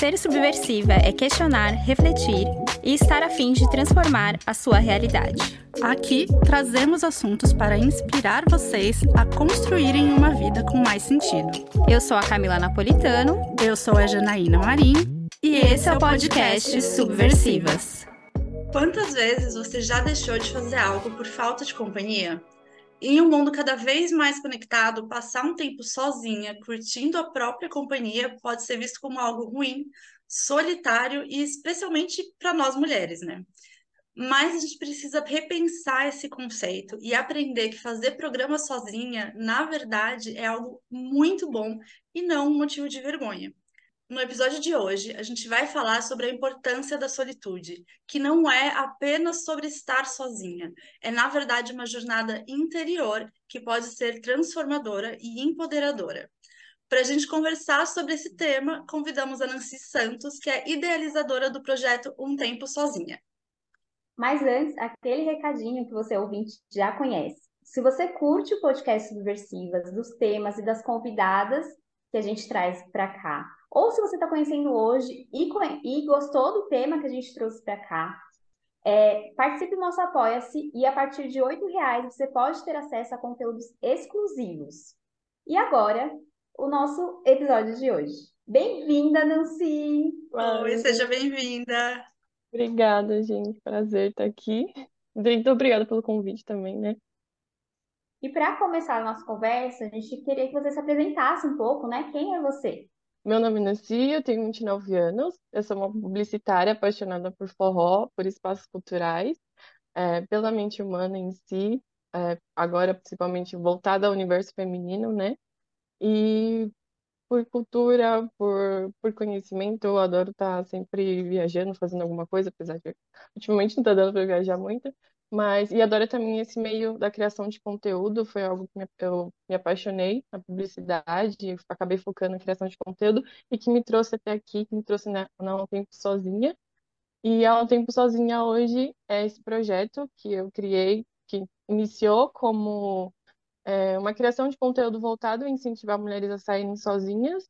Ser subversiva é questionar, refletir e estar a fim de transformar a sua realidade. Aqui trazemos assuntos para inspirar vocês a construírem uma vida com mais sentido. Eu sou a Camila Napolitano. Eu sou a Janaína Marim. E esse é o podcast Subversivas. Quantas vezes você já deixou de fazer algo por falta de companhia? Em um mundo cada vez mais conectado, passar um tempo sozinha, curtindo a própria companhia, pode ser visto como algo ruim, solitário e especialmente para nós mulheres, né? Mas a gente precisa repensar esse conceito e aprender que fazer programa sozinha, na verdade, é algo muito bom e não um motivo de vergonha. No episódio de hoje, a gente vai falar sobre a importância da solitude, que não é apenas sobre estar sozinha, é na verdade uma jornada interior que pode ser transformadora e empoderadora. Para a gente conversar sobre esse tema, convidamos a Nancy Santos, que é idealizadora do projeto Um Tempo Sozinha. Mas antes, aquele recadinho que você ouvinte já conhece. Se você curte o podcast Subversivas, dos temas e das convidadas que a gente traz para cá, ou se você está conhecendo hoje e, e, gostou do tema que a gente trouxe para cá, é, participe do nosso Apoia-se e a partir de R$ reais você pode ter acesso a conteúdos exclusivos. E agora, o nosso episódio de hoje. Bem-vinda, Nancy! Oi, seja bem-vinda! Obrigada, gente. Prazer estar aqui. Muito obrigada pelo convite também, né? E para começar a nossa conversa, a gente queria que você se apresentasse um pouco, né? Quem é você? Meu nome é Nancy, eu tenho 29 anos, eu sou uma publicitária apaixonada por forró, por espaços culturais, é, pela mente humana em si, é, agora principalmente voltada ao universo feminino, né? E por cultura, por, por conhecimento, eu adoro estar sempre viajando, fazendo alguma coisa, apesar de ultimamente não tá dando para viajar muito, mas, e adoro também esse meio da criação de conteúdo, foi algo que eu me apaixonei na publicidade, acabei focando na criação de conteúdo e que me trouxe até aqui, que me trouxe na, na Um Tempo Sozinha. E a Um Tempo Sozinha hoje é esse projeto que eu criei, que iniciou como é, uma criação de conteúdo voltado a incentivar mulheres a saírem sozinhas,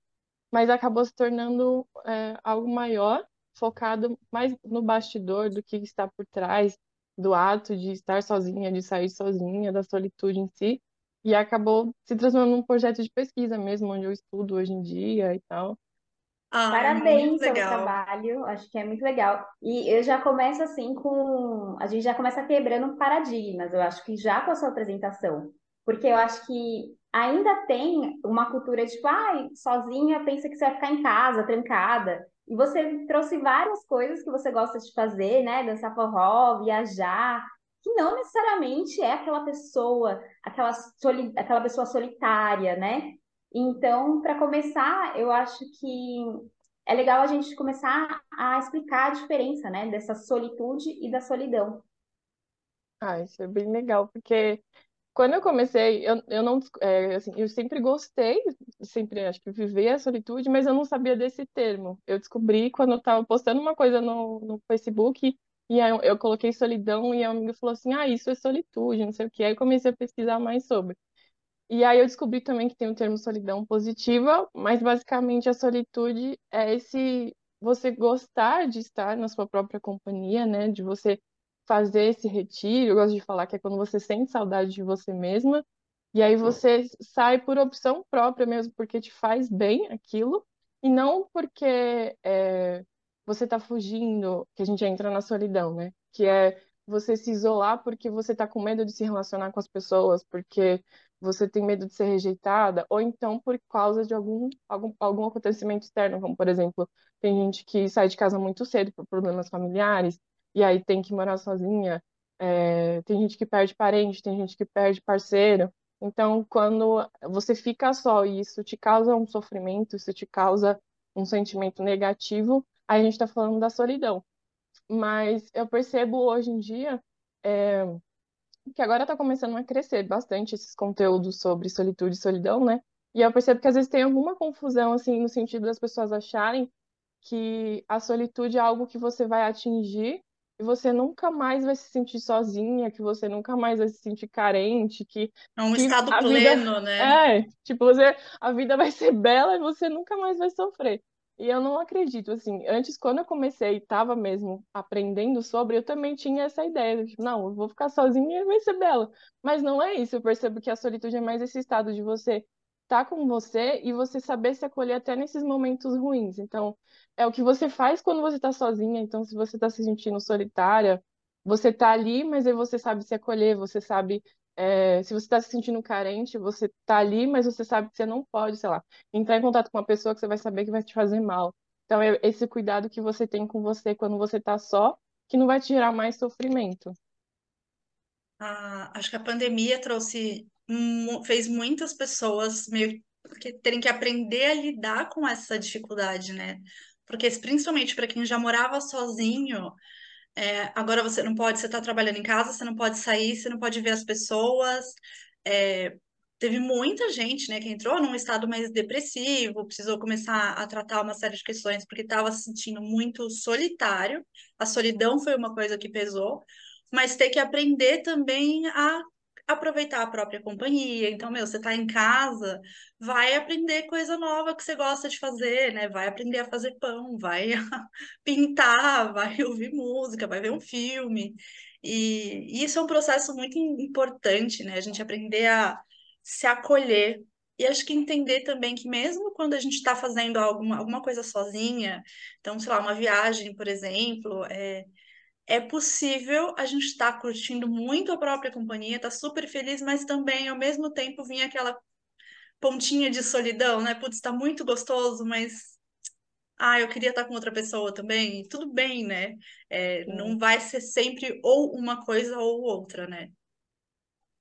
mas acabou se tornando é, algo maior, focado mais no bastidor do que está por trás do ato de estar sozinha, de sair sozinha, da solitude em si, e acabou se transformando num projeto de pesquisa mesmo, onde eu estudo hoje em dia e tal. Ah, Parabéns pelo trabalho, acho que é muito legal. E eu já começo assim com. A gente já começa quebrando paradigmas, eu acho que já com a sua apresentação. Porque eu acho que ainda tem uma cultura de tipo, ai, sozinha pensa que você vai ficar em casa, trancada. E você trouxe várias coisas que você gosta de fazer, né? Dançar forró, viajar, que não necessariamente é aquela pessoa, aquela, soli aquela pessoa solitária, né? Então, para começar, eu acho que é legal a gente começar a explicar a diferença, né, dessa solitude e da solidão. Ah, isso é bem legal, porque quando eu comecei, eu, eu não, é, assim, eu sempre gostei, sempre acho que viver a solitude, mas eu não sabia desse termo. Eu descobri quando eu estava postando uma coisa no, no Facebook e aí eu, eu coloquei solidão e a amiga falou assim, ah, isso é solitude, não sei o quê. Aí eu comecei a pesquisar mais sobre. E aí eu descobri também que tem o termo solidão positiva, mas basicamente a solitude é esse você gostar de estar na sua própria companhia, né? De você fazer esse retiro, eu gosto de falar que é quando você sente saudade de você mesma, e aí você sai por opção própria mesmo, porque te faz bem aquilo, e não porque é, você está fugindo, que a gente entra na solidão, né? Que é você se isolar porque você está com medo de se relacionar com as pessoas, porque você tem medo de ser rejeitada, ou então por causa de algum, algum, algum acontecimento externo, como por exemplo, tem gente que sai de casa muito cedo por problemas familiares, e aí tem que morar sozinha. É, tem gente que perde parente, tem gente que perde parceiro. Então, quando você fica só e isso te causa um sofrimento, isso te causa um sentimento negativo, aí a gente está falando da solidão. Mas eu percebo hoje em dia é, que agora está começando a crescer bastante esses conteúdos sobre solitude e solidão, né? E eu percebo que às vezes tem alguma confusão, assim, no sentido das pessoas acharem que a solitude é algo que você vai atingir e você nunca mais vai se sentir sozinha, que você nunca mais vai se sentir carente, que é um que estado pleno, vida, né? É, tipo, você a vida vai ser bela e você nunca mais vai sofrer. E eu não acredito, assim, antes, quando eu comecei e estava mesmo aprendendo sobre, eu também tinha essa ideia, tipo, não, eu vou ficar sozinha e vai ser bela. Mas não é isso, eu percebo que a solitude é mais esse estado de você tá com você e você saber se acolher até nesses momentos ruins. Então, é o que você faz quando você está sozinha. Então, se você está se sentindo solitária, você está ali, mas aí você sabe se acolher, você sabe é, se você está se sentindo carente, você está ali, mas você sabe que você não pode, sei lá, entrar em contato com uma pessoa que você vai saber que vai te fazer mal. Então, é esse cuidado que você tem com você quando você está só, que não vai te gerar mais sofrimento. Acho que a pandemia trouxe, fez muitas pessoas meio que terem que aprender a lidar com essa dificuldade, né? Porque principalmente para quem já morava sozinho, é, agora você não pode, você está trabalhando em casa, você não pode sair, você não pode ver as pessoas. É, teve muita gente, né, que entrou num estado mais depressivo, precisou começar a tratar uma série de questões porque estava se sentindo muito solitário. A solidão foi uma coisa que pesou, mas ter que aprender também a aproveitar a própria companhia. Então, meu, você está em casa, vai aprender coisa nova que você gosta de fazer, né? Vai aprender a fazer pão, vai pintar, vai ouvir música, vai ver um filme. E, e isso é um processo muito importante, né? A gente aprender a se acolher. E acho que entender também que mesmo quando a gente está fazendo alguma, alguma coisa sozinha, então, sei lá, uma viagem, por exemplo, é, é possível a gente estar tá curtindo muito a própria companhia, tá super feliz, mas também ao mesmo tempo vinha aquela pontinha de solidão, né? Putz, tá muito gostoso, mas ah, eu queria estar tá com outra pessoa também. Tudo bem, né? É, não vai ser sempre ou uma coisa ou outra, né?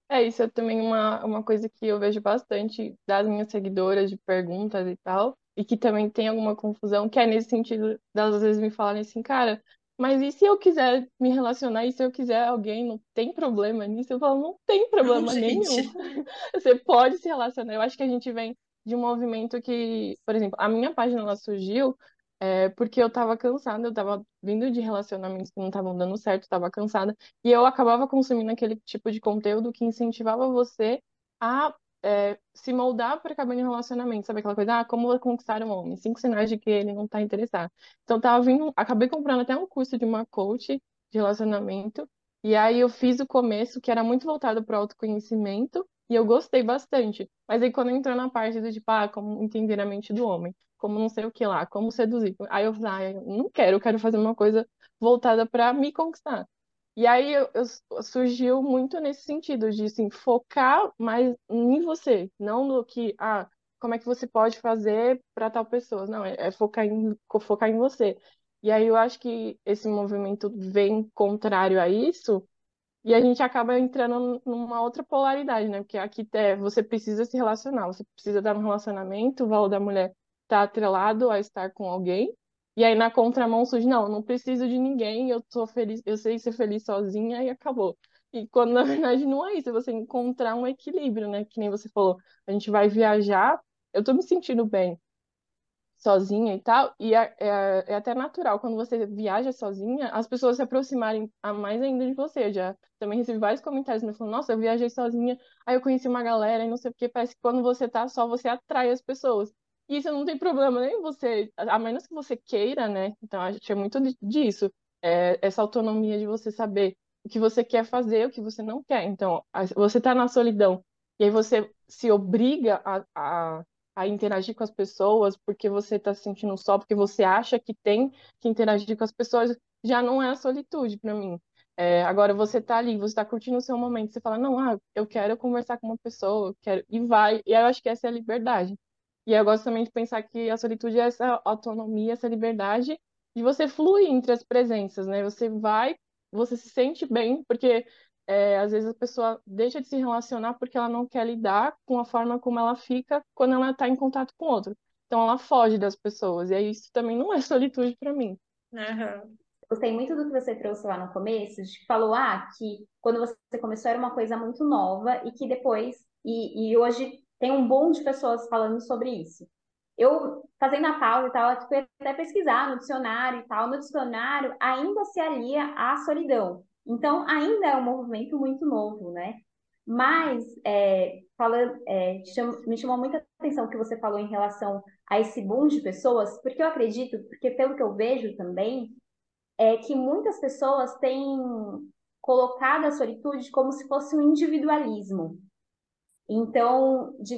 É, isso é também uma, uma coisa que eu vejo bastante das minhas seguidoras de perguntas e tal, e que também tem alguma confusão, que é nesse sentido delas às vezes me falarem assim, cara, mas e se eu quiser me relacionar, e se eu quiser alguém, não tem problema nisso? Eu falo, não tem problema não, nenhum. Você pode se relacionar. Eu acho que a gente vem de um movimento que, por exemplo, a minha página ela surgiu é, porque eu tava cansada, eu tava vindo de relacionamentos que não estavam dando certo, tava cansada, e eu acabava consumindo aquele tipo de conteúdo que incentivava você a é, se moldar para acabar em relacionamento, sabe aquela coisa, ah, como conquistar um homem, cinco sinais de que ele não está interessado. Então tava vindo, acabei comprando até um curso de uma coach de relacionamento, e aí eu fiz o começo que era muito voltado para o autoconhecimento, e eu gostei bastante. Mas aí quando entrou na parte do tipo, ah, como entender a mente do homem, como não sei o que lá, como seduzir. Aí eu falei, ah, eu não quero, eu quero fazer uma coisa voltada para me conquistar. E aí eu, eu, surgiu muito nesse sentido, de assim, focar mais em você, não no que, ah, como é que você pode fazer para tal pessoa. Não, é, é, focar, em, focar em você. E aí eu acho que esse movimento vem contrário a isso, e a gente acaba entrando numa outra polaridade, né? Porque aqui é, você precisa se relacionar, você precisa dar um relacionamento, o valor da mulher está atrelado a estar com alguém, e aí na contramão surge, não, não preciso de ninguém, eu tô feliz, eu sei ser feliz sozinha e acabou. E quando na verdade não é isso, é você encontrar um equilíbrio, né? Que nem você falou, a gente vai viajar, eu tô me sentindo bem sozinha e tal, e é, é, é até natural quando você viaja sozinha, as pessoas se aproximarem a mais ainda de você. Eu já também recebi vários comentários me falando, nossa, eu viajei sozinha, aí eu conheci uma galera e não sei o que, parece que quando você tá só, você atrai as pessoas. E isso não tem problema nem você, a menos que você queira, né? Então, a gente é muito disso. É, essa autonomia de você saber o que você quer fazer, o que você não quer. Então, você está na solidão e aí você se obriga a, a, a interagir com as pessoas porque você está se sentindo só, porque você acha que tem que interagir com as pessoas, já não é a solitude para mim. É, agora você está ali, você está curtindo o seu momento, você fala, não, ah, eu quero conversar com uma pessoa, eu quero, e vai. E eu acho que essa é a liberdade. E eu gosto também de pensar que a solitude é essa autonomia, essa liberdade de você fluir entre as presenças, né? Você vai, você se sente bem, porque é, às vezes a pessoa deixa de se relacionar porque ela não quer lidar com a forma como ela fica quando ela está em contato com outro. Então ela foge das pessoas, e aí isso também não é solitude para mim. Uhum. Gostei muito do que você trouxe lá no começo, de que falou ah, que quando você começou era uma coisa muito nova e que depois, e, e hoje tem um boom de pessoas falando sobre isso. Eu, fazendo a pausa e tal, fui até pesquisar no dicionário e tal. No dicionário, ainda se alia à solidão. Então, ainda é um movimento muito novo, né? Mas, é, falando, é, me chamou muita atenção o que você falou em relação a esse boom de pessoas, porque eu acredito, porque pelo que eu vejo também, é que muitas pessoas têm colocado a solitude como se fosse um individualismo. Então, de,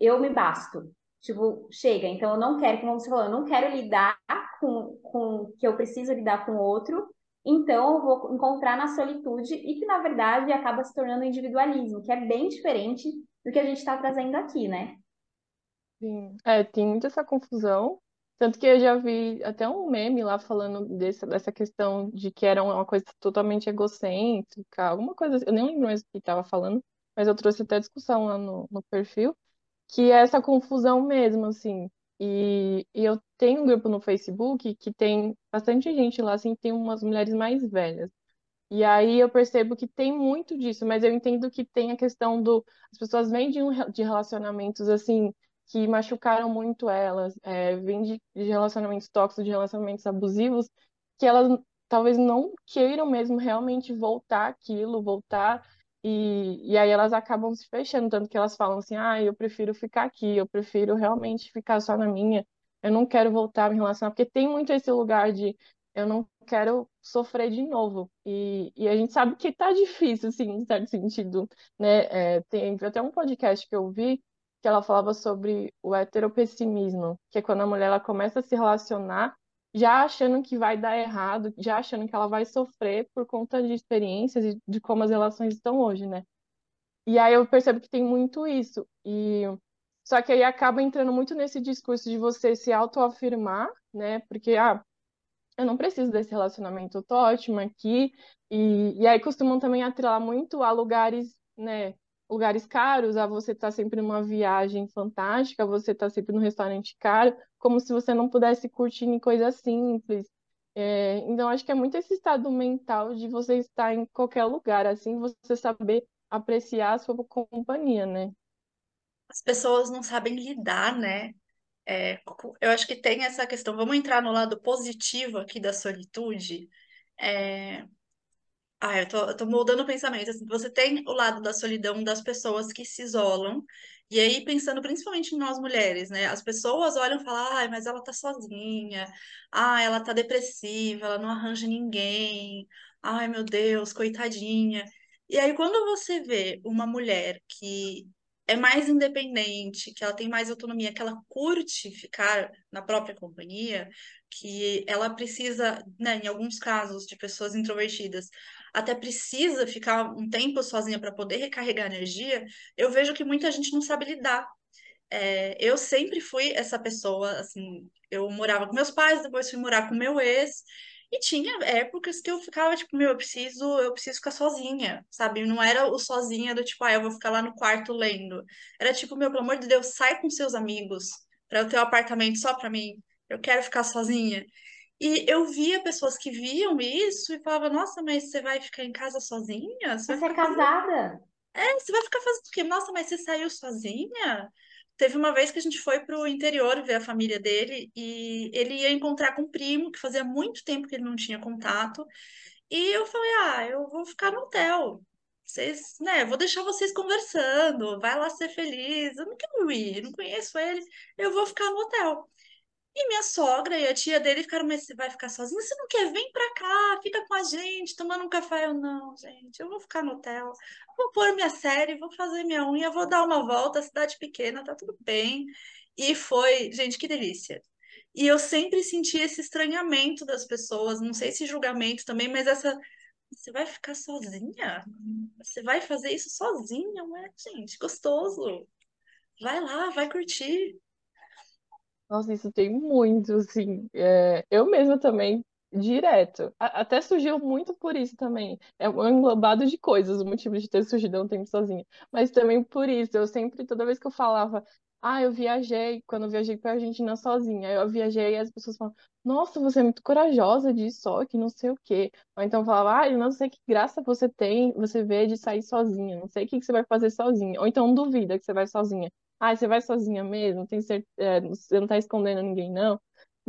eu me basto. Tipo, chega. Então, eu não quero, como você falou, eu não quero lidar com, com que eu preciso lidar com o outro. Então, eu vou encontrar na solitude e que, na verdade, acaba se tornando individualismo, que é bem diferente do que a gente está trazendo aqui, né? Sim. É, tem muita essa confusão. Tanto que eu já vi até um meme lá falando desse, dessa questão de que era uma coisa totalmente egocêntrica, alguma coisa assim. Eu nem lembro mais o que estava falando, mas eu trouxe até discussão lá no, no perfil, que é essa confusão mesmo, assim. E, e eu tenho um grupo no Facebook que tem bastante gente lá, assim, tem umas mulheres mais velhas. E aí eu percebo que tem muito disso, mas eu entendo que tem a questão do. As pessoas vêm de, um, de relacionamentos assim que machucaram muito elas, é, vêm de, de relacionamentos tóxicos, de relacionamentos abusivos, que elas talvez não queiram mesmo realmente voltar aquilo, voltar e, e aí elas acabam se fechando, tanto que elas falam assim, ah, eu prefiro ficar aqui, eu prefiro realmente ficar só na minha, eu não quero voltar a me relacionar, porque tem muito esse lugar de eu não quero sofrer de novo. E, e a gente sabe que tá difícil, assim, em certo sentido, né? É, tem até um podcast que eu vi que ela falava sobre o heteropessimismo, que é quando a mulher ela começa a se relacionar já achando que vai dar errado, já achando que ela vai sofrer por conta de experiências e de como as relações estão hoje, né? E aí eu percebo que tem muito isso. E só que aí acaba entrando muito nesse discurso de você se autoafirmar, né? Porque ah, eu não preciso desse relacionamento, eu tô ótima aqui. E, e aí costumam também atrelar muito a lugares, né? lugares caros, a você estar tá sempre numa viagem fantástica, você estar tá sempre num restaurante caro, como se você não pudesse curtir em coisas simples. É, então, acho que é muito esse estado mental de você estar em qualquer lugar, assim, você saber apreciar a sua companhia, né? As pessoas não sabem lidar, né? É, eu acho que tem essa questão. Vamos entrar no lado positivo aqui da solitude. É, ah, eu tô, eu tô moldando o pensamento. Assim, você tem o lado da solidão das pessoas que se isolam, e aí pensando principalmente em nós mulheres, né? As pessoas olham e falam, ai, mas ela tá sozinha, ah, ela tá depressiva, ela não arranja ninguém, ai, meu Deus, coitadinha. E aí, quando você vê uma mulher que é mais independente, que ela tem mais autonomia, que ela curte ficar na própria companhia, que ela precisa, né, em alguns casos de pessoas introvertidas, até precisa ficar um tempo sozinha para poder recarregar energia, eu vejo que muita gente não sabe lidar. É, eu sempre fui essa pessoa, assim, eu morava com meus pais, depois fui morar com meu ex, e tinha épocas que eu ficava, tipo, meu, eu preciso, eu preciso ficar sozinha, sabe? Não era o sozinha do tipo, ah, eu vou ficar lá no quarto lendo. Era tipo, meu, pelo amor de Deus, sai com seus amigos para eu ter um apartamento só para mim. Eu quero ficar sozinha. E eu via pessoas que viam isso e falavam, nossa, mas você vai ficar em casa sozinha? Você, você é casada? É, você vai ficar fazendo o quê? Nossa, mas você saiu sozinha? Teve uma vez que a gente foi pro interior ver a família dele e ele ia encontrar com um primo que fazia muito tempo que ele não tinha contato. E eu falei, ah, eu vou ficar no hotel. Vocês, né, vou deixar vocês conversando, vai lá ser feliz. Eu não quero ir, não conheço ele, eu vou ficar no hotel. E minha sogra e a tia dele ficaram, mas você vai ficar sozinha? Você não quer? Vem pra cá, fica com a gente, tomando um café. Eu, não, gente, eu vou ficar no hotel. Vou pôr minha série, vou fazer minha unha, vou dar uma volta, cidade pequena, tá tudo bem. E foi, gente, que delícia. E eu sempre senti esse estranhamento das pessoas, não sei se julgamento também, mas essa. Você vai ficar sozinha? Você vai fazer isso sozinha? Ué, gente, gostoso. Vai lá, vai curtir. Nossa, isso tem muito, assim. É, eu mesma também, direto. A- até surgiu muito por isso também. É um englobado de coisas, o motivo de ter surgido há um tempo sozinha. Mas também por isso, eu sempre, toda vez que eu falava, ah, eu viajei, quando eu viajei pra Argentina sozinha, eu viajei e as pessoas falam, nossa, você é muito corajosa de ir só, que não sei o quê. Ou então falava, ah, eu não sei que graça você tem, você vê de sair sozinha, não sei o que que você vai fazer sozinha. Ou então duvida que você vai sozinha. Ah, você vai sozinha mesmo? Tem certeza, é, você não tá escondendo ninguém, não?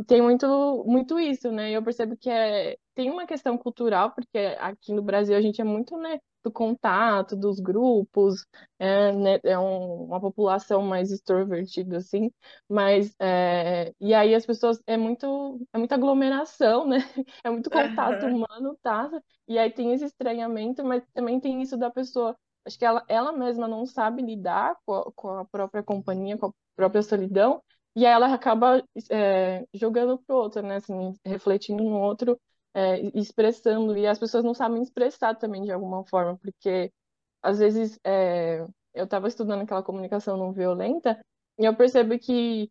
Tem muito, muito isso, né? Eu percebo que é, tem uma questão cultural, porque aqui no Brasil a gente é muito, né, do contato, dos grupos, é, né, é um, uma população mais extrovertida, assim, mas, é, e aí as pessoas, é muito, é muita aglomeração, né, é muito contato humano, tá? E aí tem esse estranhamento, mas também tem isso da pessoa, acho que ela, ela mesma não sabe lidar com a, com a própria companhia, com a própria solidão, e aí ela acaba é, jogando pro outro, né, assim, refletindo no outro, é, expressando, e as pessoas não sabem expressar também de alguma forma, porque às vezes é, eu estava estudando aquela comunicação não violenta, e eu percebo que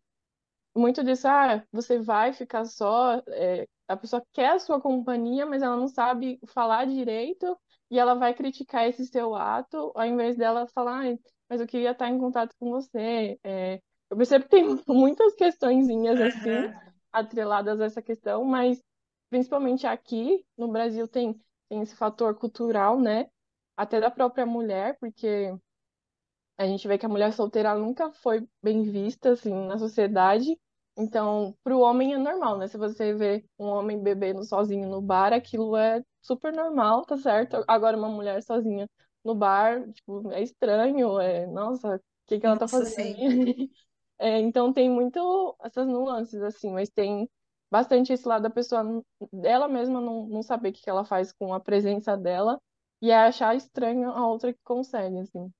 muito disso, ah, você vai ficar só, é, a pessoa quer a sua companhia, mas ela não sabe falar direito, e ela vai criticar esse seu ato, ao invés dela falar, ah, mas eu queria estar em contato com você. É, eu percebo que tem muitas questõezinhas assim, Aham. atreladas a essa questão, mas principalmente aqui no Brasil tem, tem esse fator cultural, né? Até da própria mulher, porque a gente vê que a mulher solteira nunca foi bem vista assim na sociedade. Então, para o homem é normal, né? Se você vê um homem bebendo sozinho no bar, aquilo é super normal, tá certo? Agora, uma mulher sozinha no bar, tipo, é estranho, é, nossa, o que que ela tá Nossa, fazendo? É, então, tem muito essas nuances, assim, mas tem bastante esse lado da pessoa, dela mesma não, não saber o que que ela faz com a presença dela e achar estranho a outra que consegue, assim.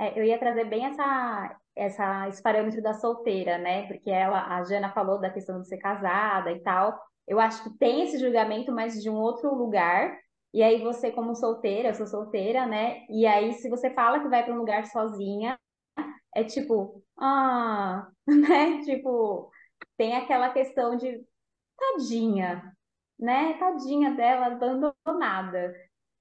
É, eu ia trazer bem essa, essa, esse parâmetro da solteira, né? Porque ela, a Jana falou da questão de ser casada e tal. Eu acho que tem esse julgamento, mas de um outro lugar. E aí você, como solteira, eu sou solteira, né? E aí, se você fala que vai para um lugar sozinha, é tipo, ah, né? Tipo, tem aquela questão de tadinha, né? Tadinha dela abandonada.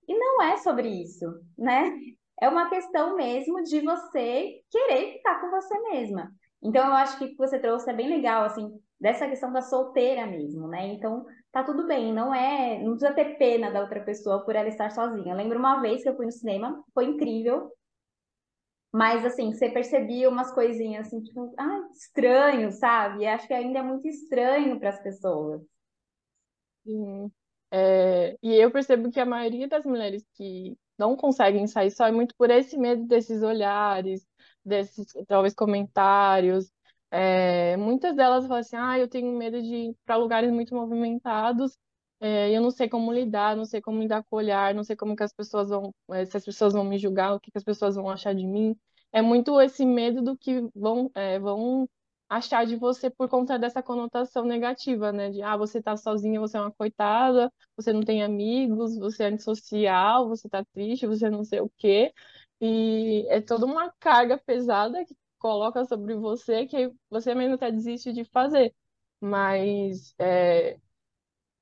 E não é sobre isso, né? É uma questão mesmo de você querer ficar com você mesma. Então, eu acho que o que você trouxe é bem legal, assim, dessa questão da solteira mesmo, né? Então, tá tudo bem, não é, não precisa ter pena da outra pessoa por ela estar sozinha. Eu lembro uma vez que eu fui no cinema, foi incrível, mas assim, você percebia umas coisinhas assim, tipo, ah, estranho, sabe? E acho que ainda é muito estranho para as pessoas. Sim. É, e eu percebo que a maioria das mulheres que não conseguem sair só é muito por esse medo desses olhares, desses talvez comentários. É, muitas delas falam assim: ah, eu tenho medo de ir para lugares muito movimentados, é, eu não sei como lidar, não sei como lidar com o olhar, não sei como que as pessoas vão, é, se as pessoas vão me julgar, o que que as pessoas vão achar de mim. É muito esse medo do que vão, é, vão achar de você por conta dessa conotação negativa, né? De, ah, você tá sozinha, você é uma coitada, você não tem amigos, você é antissocial, você tá triste, você não sei o quê. E é toda uma carga pesada que coloca sobre você que você mesmo até desiste de fazer. Mas é,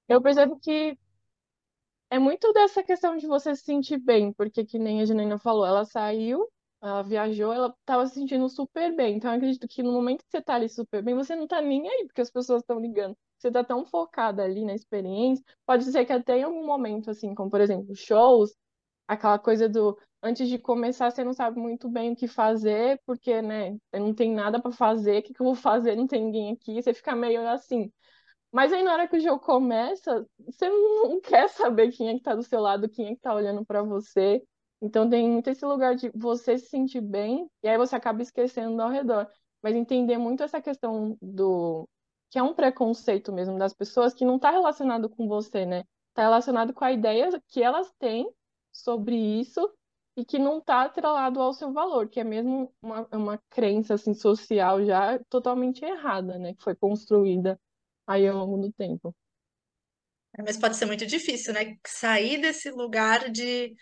eu percebo que é muito dessa questão de você se sentir bem, porque que nem a Janaína falou, ela saiu, ela viajou, ela estava se sentindo super bem. Então eu acredito que no momento que você tá ali super bem, você não tá nem aí, porque as pessoas estão ligando. Você tá tão focada ali na experiência. Pode ser que até em algum momento, assim, como por exemplo, shows, aquela coisa do antes de começar, você não sabe muito bem o que fazer, porque, né, não tem nada para fazer, o que que eu vou fazer? Não tem ninguém aqui, você fica meio assim. Mas aí na hora que o jogo começa, você não quer saber quem é que tá do seu lado, quem é que tá olhando pra você. Então tem muito esse lugar de você se sentir bem e aí você acaba esquecendo ao redor. Mas entender muito essa questão do que é um preconceito mesmo das pessoas que não tá relacionado com você, né? Tá relacionado com a ideia que elas têm sobre isso e que não tá atrelado ao seu valor, que é mesmo uma, uma crença assim social já totalmente errada, né? Que foi construída aí ao longo do tempo. Mas pode ser muito difícil, né? Sair desse lugar de,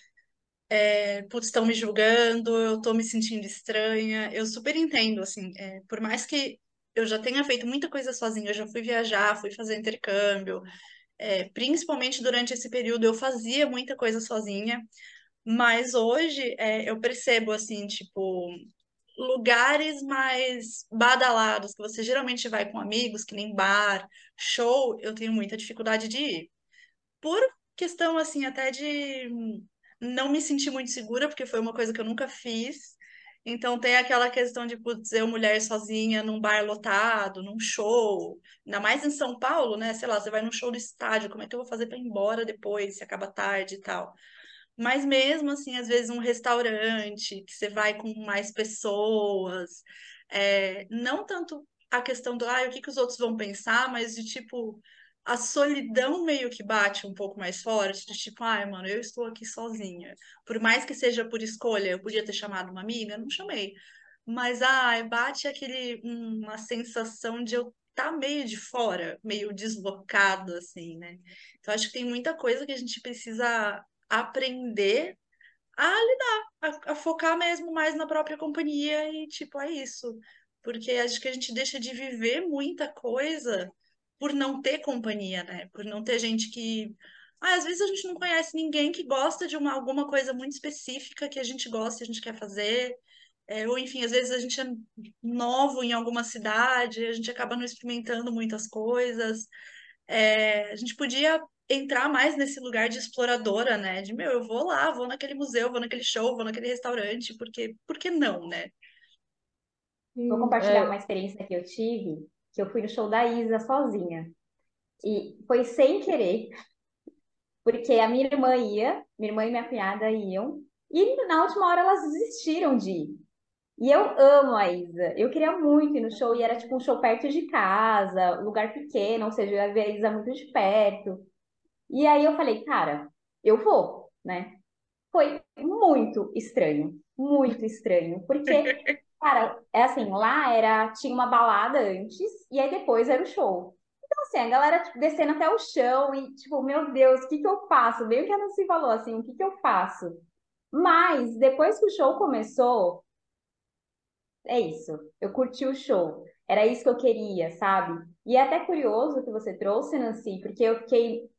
é, putz, estão me julgando, eu tô me sentindo estranha. Eu super entendo, assim, é, por mais que eu já tenha feito muita coisa sozinha, eu já fui viajar, fui fazer intercâmbio, é, principalmente durante esse período eu fazia muita coisa sozinha, mas hoje é, eu percebo, assim, tipo, lugares mais badalados, que você geralmente vai com amigos, que nem bar, show, eu tenho muita dificuldade de ir por questão assim até de não me sentir muito segura, porque foi uma coisa que eu nunca fiz. Então tem aquela questão de putz, eu mulher sozinha num bar lotado, num show, ainda mais em São Paulo, né? Sei lá, você vai num show do estádio, como é que eu vou fazer para ir embora depois, se acaba tarde e tal. Mas mesmo assim, às vezes um restaurante que você vai com mais pessoas, é, não tanto a questão do ah, o que que os outros vão pensar, mas de tipo a solidão meio que bate um pouco mais forte, de tipo, ai, mano, eu estou aqui sozinha. Por mais que seja por escolha, eu podia ter chamado uma amiga, não chamei. Mas ai, bate aquele uma sensação de eu tá meio de fora, meio deslocado assim, né? Então acho que tem muita coisa que a gente precisa aprender a lidar, a, a focar mesmo mais na própria companhia e tipo, é isso. Porque acho que a gente deixa de viver muita coisa por não ter companhia, né? Por não ter gente que. Ah, às vezes a gente não conhece ninguém que gosta de uma, alguma coisa muito específica que a gente gosta e a gente quer fazer. É, ou enfim, às vezes a gente é novo em alguma cidade, a gente acaba não experimentando muitas coisas. É, a gente podia entrar mais nesse lugar de exploradora, né? De meu, eu vou lá, vou naquele museu, vou naquele show, vou naquele restaurante, porque por que não, né? Vou compartilhar é... uma experiência que eu tive, que eu fui no show da Isa sozinha. E foi sem querer, porque a minha irmã ia, minha irmã e minha cunhada iam, e na última hora elas desistiram de ir. E eu amo a Isa. Eu queria muito ir no show, e era tipo um show perto de casa, lugar pequeno, ou seja, eu ia ver a Isa muito de perto. E aí eu falei, cara, eu vou, né? Foi muito estranho, muito estranho, porque Cara, é assim, lá era, tinha uma balada antes e aí depois era o show. Então, assim, a galera tipo, descendo até o chão e, tipo, meu Deus, o que que eu faço? Meio que a se falou assim, o que que eu faço? Mas, depois que o show começou, é isso, eu curti o show. Era isso que eu queria, sabe? E é até curioso que você trouxe, Nancy, porque eu fiquei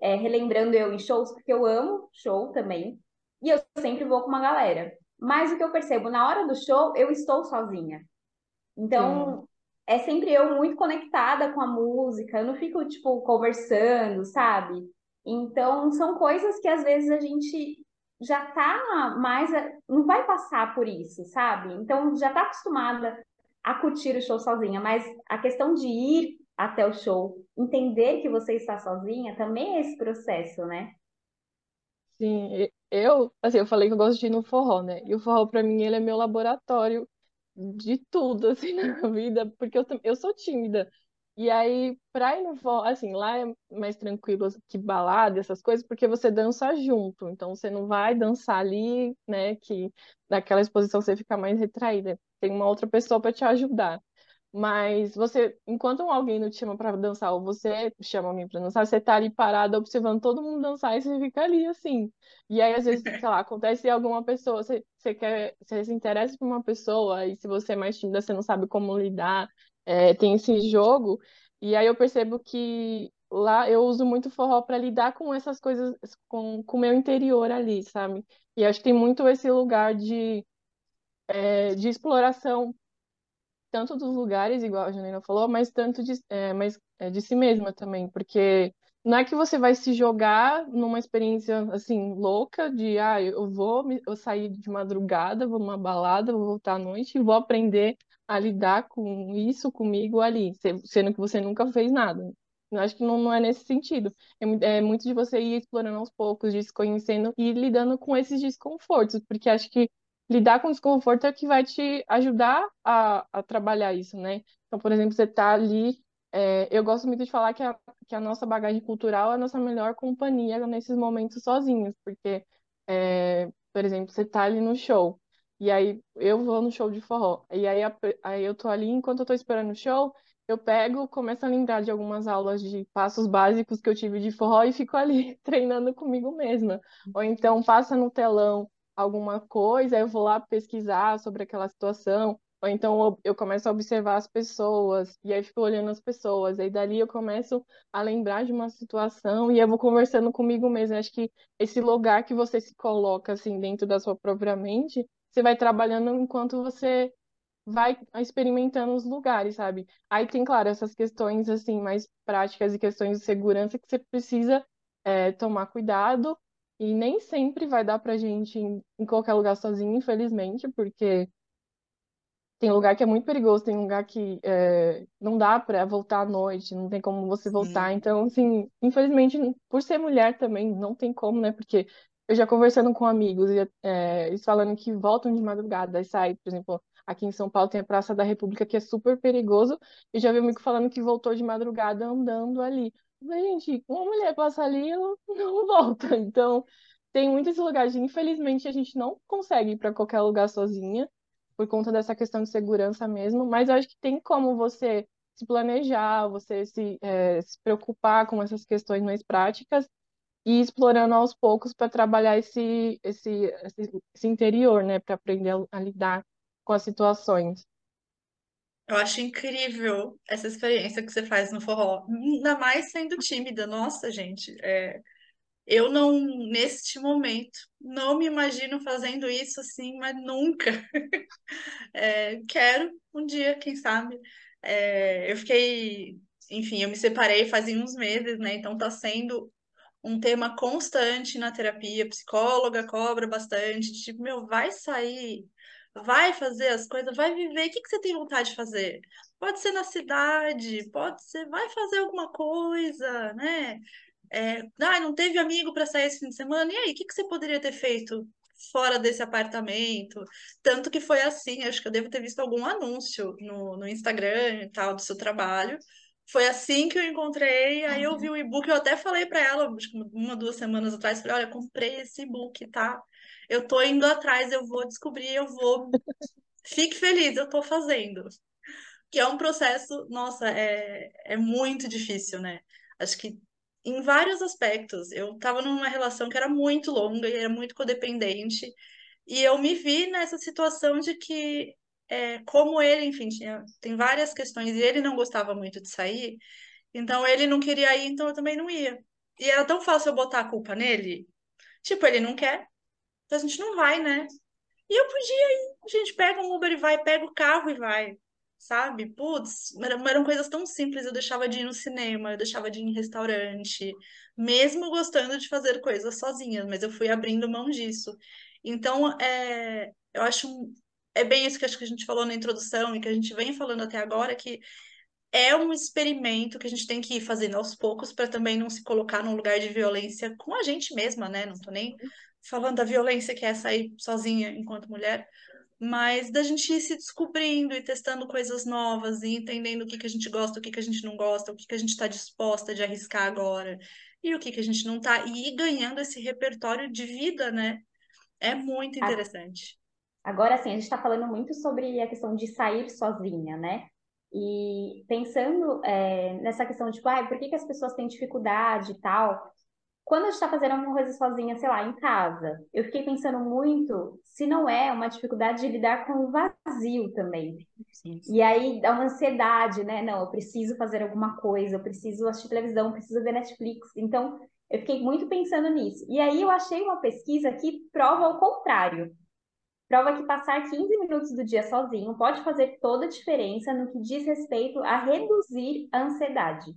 é, relembrando eu em shows, porque eu amo show também. E eu sempre vou com uma galera. Mas o que eu percebo, na hora do show, eu estou sozinha. Então, Sim. é sempre eu muito conectada com a música, eu não fico, tipo, conversando, sabe? Então, são coisas que às vezes a gente já tá mais. Não vai passar por isso, sabe? Então, já tá acostumada a curtir o show sozinha, mas a questão de ir até o show, entender que você está sozinha, também é esse processo, né? Sim, eu, assim, eu falei que eu gosto de ir no forró, né? E o forró, pra mim, ele é meu laboratório de tudo, assim, na vida, porque eu, eu sou tímida. E aí, pra ir no forró, assim, lá é mais tranquilo que balada, essas coisas, porque você dança junto. Então, você não vai dançar ali, né, que naquela exposição você fica mais retraída. Tem uma outra pessoa para te ajudar. Mas você, enquanto alguém não te chama para dançar, ou você chama alguém para dançar, você tá ali parado observando todo mundo dançar e você fica ali assim. E aí, às vezes, sei lá, acontece alguma pessoa, você, você quer, você se interessa por uma pessoa, e se você é mais tímida, você não sabe como lidar, é, tem esse jogo. E aí eu percebo que lá eu uso muito forró para lidar com essas coisas, com, com o meu interior ali, sabe? E acho que tem muito esse lugar de, é, de exploração tanto dos lugares, igual a Janina falou, mas tanto de, é, mas, é, de si mesma também, porque não é que você vai se jogar numa experiência assim louca de ah, eu vou eu sair de madrugada, vou numa balada, vou voltar à noite e vou aprender a lidar com isso comigo ali, sendo que você nunca fez nada. Eu acho que não, não é nesse sentido. É, é muito de você ir explorando aos poucos, de se conhecendo e lidando com esses desconfortos, porque acho que lidar com o desconforto é que vai te ajudar a, a trabalhar isso, né? Então, por exemplo, você está ali. É, eu gosto muito de falar que a, que a nossa bagagem cultural é a nossa melhor companhia nesses momentos sozinhos, porque, é, por exemplo, você está ali no show, e aí eu vou no show de forró, e aí, aí eu tô ali, enquanto eu tô esperando o show, eu pego, começo a lembrar de algumas aulas de passos básicos que eu tive de forró e fico ali treinando comigo mesma. Ou então passa no telão alguma coisa, eu vou lá pesquisar sobre aquela situação, ou então eu, começo a observar as pessoas, e aí fico olhando as pessoas, aí dali eu começo a lembrar de uma situação e eu vou conversando comigo mesmo. acho que esse lugar que você se coloca assim dentro da sua própria mente, você vai trabalhando enquanto você vai experimentando os lugares, sabe? Aí tem, claro, essas questões assim mais práticas e questões de segurança que você precisa é, tomar cuidado e nem sempre vai dar pra gente em, em qualquer lugar sozinho, infelizmente, porque tem lugar que é muito perigoso, tem lugar que é, não dá pra voltar à noite, não tem como você voltar. Sim. Então, assim, infelizmente, por ser mulher também, não tem como, né? Porque eu já conversando com amigos, é, eles falando que voltam de madrugada, e saem, por exemplo, aqui em São Paulo tem a Praça da República, que é super perigoso, e já vi um amigo falando que voltou de madrugada andando ali. Gente, uma mulher passa ali, ela não volta. Então, tem muitos lugares, infelizmente, a gente não consegue ir para qualquer lugar sozinha, por conta dessa questão de segurança mesmo, mas eu acho que tem como você se planejar, você se, é, se preocupar com essas questões mais práticas e ir explorando aos poucos para trabalhar esse, esse, esse, esse interior, né, para aprender a, a lidar com as situações. Eu acho incrível essa experiência que você faz no forró, ainda mais sendo tímida. Nossa, gente, é, eu não, neste momento, não me imagino fazendo isso assim, mas nunca. É, quero um dia, quem sabe. É, eu fiquei, enfim, eu me separei fazia uns meses, né? Então tá sendo um tema constante na terapia. psicóloga cobra bastante, tipo, meu, vai sair, vai fazer as coisas, vai viver. O que que você tem vontade de fazer? Pode ser na cidade, pode ser, vai fazer alguma coisa, né? É, ah, não teve amigo para sair esse fim de semana? E aí, o que que você poderia ter feito fora desse apartamento? Tanto que foi assim, acho que eu devo ter visto algum anúncio no, no Instagram e tal do seu trabalho. Foi assim que eu encontrei, aí eu vi o e-book, eu até falei para ela, uma, duas semanas atrás, falei, olha, comprei esse e-book, tá? Eu tô indo atrás, eu vou descobrir, eu vou. Fique feliz, eu tô fazendo. Que é um processo, nossa, é, é muito difícil, né? Acho que em vários aspectos. Eu estava numa relação que era muito longa e era muito codependente, e eu me vi nessa situação de que, é, como ele, enfim, tinha, tem várias questões, e ele não gostava muito de sair, então ele não queria ir, então eu também não ia. E era tão fácil eu botar a culpa nele. Tipo, ele não quer, então a gente não vai, né? E eu podia ir. A gente pega um Uber e vai, pega o carro e vai sabe? Putz, eram, coisas tão simples. Eu deixava de ir no cinema, eu deixava de ir em restaurante, mesmo gostando de fazer coisas sozinha, mas eu fui abrindo mão disso. Então, é, eu acho. É bem isso que acho que a gente falou na introdução e que a gente vem falando até agora, que é um experimento que a gente tem que ir fazendo aos poucos para também não se colocar num lugar de violência com a gente mesma, né? Não tô nem falando da violência que é sair sozinha enquanto mulher, mas da gente ir se descobrindo e testando coisas novas e entendendo o que, que a gente gosta, o que, que a gente não gosta, o que, que a gente está disposta de arriscar agora e o que, que a gente não está, e ir ganhando esse repertório de vida, né? É muito interessante. Agora, sim, a gente está falando muito sobre a questão de sair sozinha, né? E pensando é, nessa questão de, tipo, ah, por que, que as pessoas têm dificuldade e tal, quando a gente está fazendo alguma coisa sozinha, sei lá, em casa, eu fiquei pensando muito se não é uma dificuldade de lidar com o vazio também. Sim, sim. E aí dá uma ansiedade, né? Não, eu preciso fazer alguma coisa, eu preciso assistir televisão, eu preciso ver Netflix. Então, eu fiquei muito pensando nisso. E aí eu achei uma pesquisa que prova o contrário. Prova que passar 15 minutos do dia sozinho pode fazer toda a diferença no que diz respeito a reduzir a ansiedade.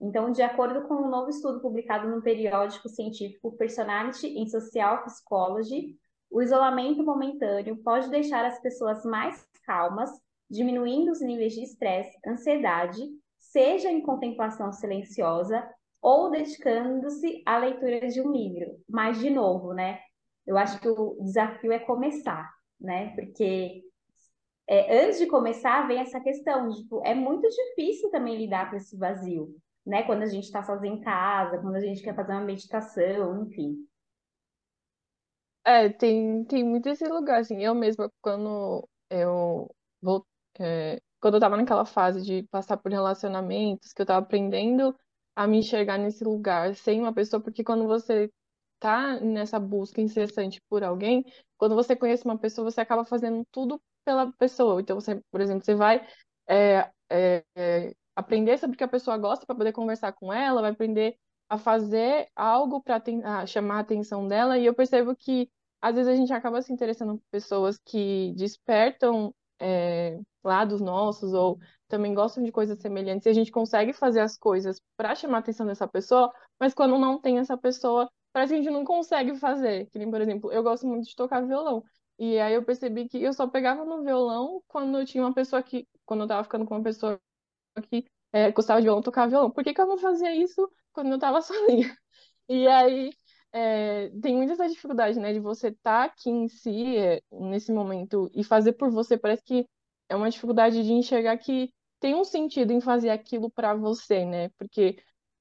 Então, de acordo com um novo estudo publicado no periódico científico Personality in Social Psychology, o isolamento momentâneo pode deixar as pessoas mais calmas, diminuindo os níveis de estresse, ansiedade, seja em contemplação silenciosa ou dedicando-se à leitura de um livro. Mas, de novo, né? Eu acho que o desafio é começar, né? Porque é, antes de começar, vem essa questão, tipo, é muito difícil também lidar com esse vazio né? Quando a gente está sozinho em casa, quando a gente quer fazer uma meditação, enfim. É, tem, tem muito esse lugar, assim, eu mesma, quando eu vou, é, quando eu tava naquela fase de passar por relacionamentos, que eu tava aprendendo a me enxergar nesse lugar sem uma pessoa, porque quando você tá nessa busca incessante por alguém, quando você conhece uma pessoa, você acaba fazendo tudo pela pessoa. Então, você, por exemplo, você vai é, é, é aprender sobre o que a pessoa gosta para poder conversar com ela, vai aprender a fazer algo para chamar a atenção dela. E eu percebo que às vezes a gente acaba se interessando por pessoas que despertam é, lados nossos ou também gostam de coisas semelhantes e a gente consegue fazer as coisas para chamar a atenção dessa pessoa, mas quando não tem essa pessoa, parece que a gente não consegue fazer. Que nem, por exemplo, eu gosto muito de tocar violão. E aí eu percebi que eu só pegava no violão quando eu tinha uma pessoa que, quando eu tava ficando com uma pessoa que é, gostava de violão, tocava violão. Por que, que eu não fazia isso quando eu estava sozinha? E aí é, tem muita essa dificuldade, né, de você estar tá aqui em si, é, nesse momento, e fazer por você, parece que é uma dificuldade de enxergar que tem um sentido em fazer aquilo para você, né? Porque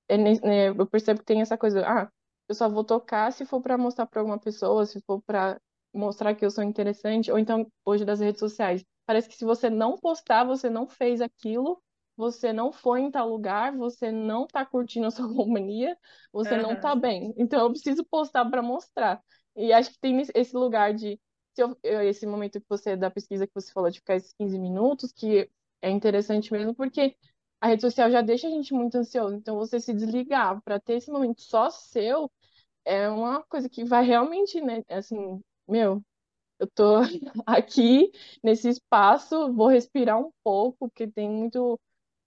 é, né, eu percebo que tem essa coisa, ah, eu só vou tocar se for para mostrar para alguma pessoa, se for para mostrar que eu sou interessante, ou então hoje das redes sociais. Parece que se você não postar, você não fez aquilo, você não foi em tal lugar, você não tá curtindo a sua companhia, você uhum. não tá bem. Então eu preciso postar para mostrar. E acho que tem esse lugar de eu, esse momento que você da pesquisa que você falou de ficar esses 15 minutos, que é interessante mesmo porque a rede social já deixa a gente muito ansioso. Então, você se desligar para ter esse momento só seu é uma coisa que vai realmente, né? Assim, meu, eu tô aqui nesse espaço, vou respirar um pouco, porque tem muito.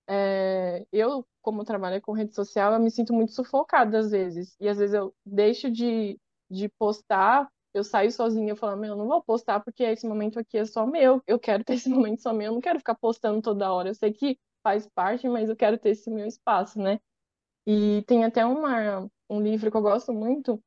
É... eu, como trabalho com rede social, eu me sinto muito sufocada às vezes. E às vezes eu deixo de, de postar, eu saio sozinha falo, meu, eu não vou postar porque esse momento aqui é só meu. Eu quero ter esse momento só meu, eu não quero ficar postando toda hora. Eu sei que faz parte, mas eu quero ter esse meu espaço, né? E tem até uma, um livro que eu gosto muito,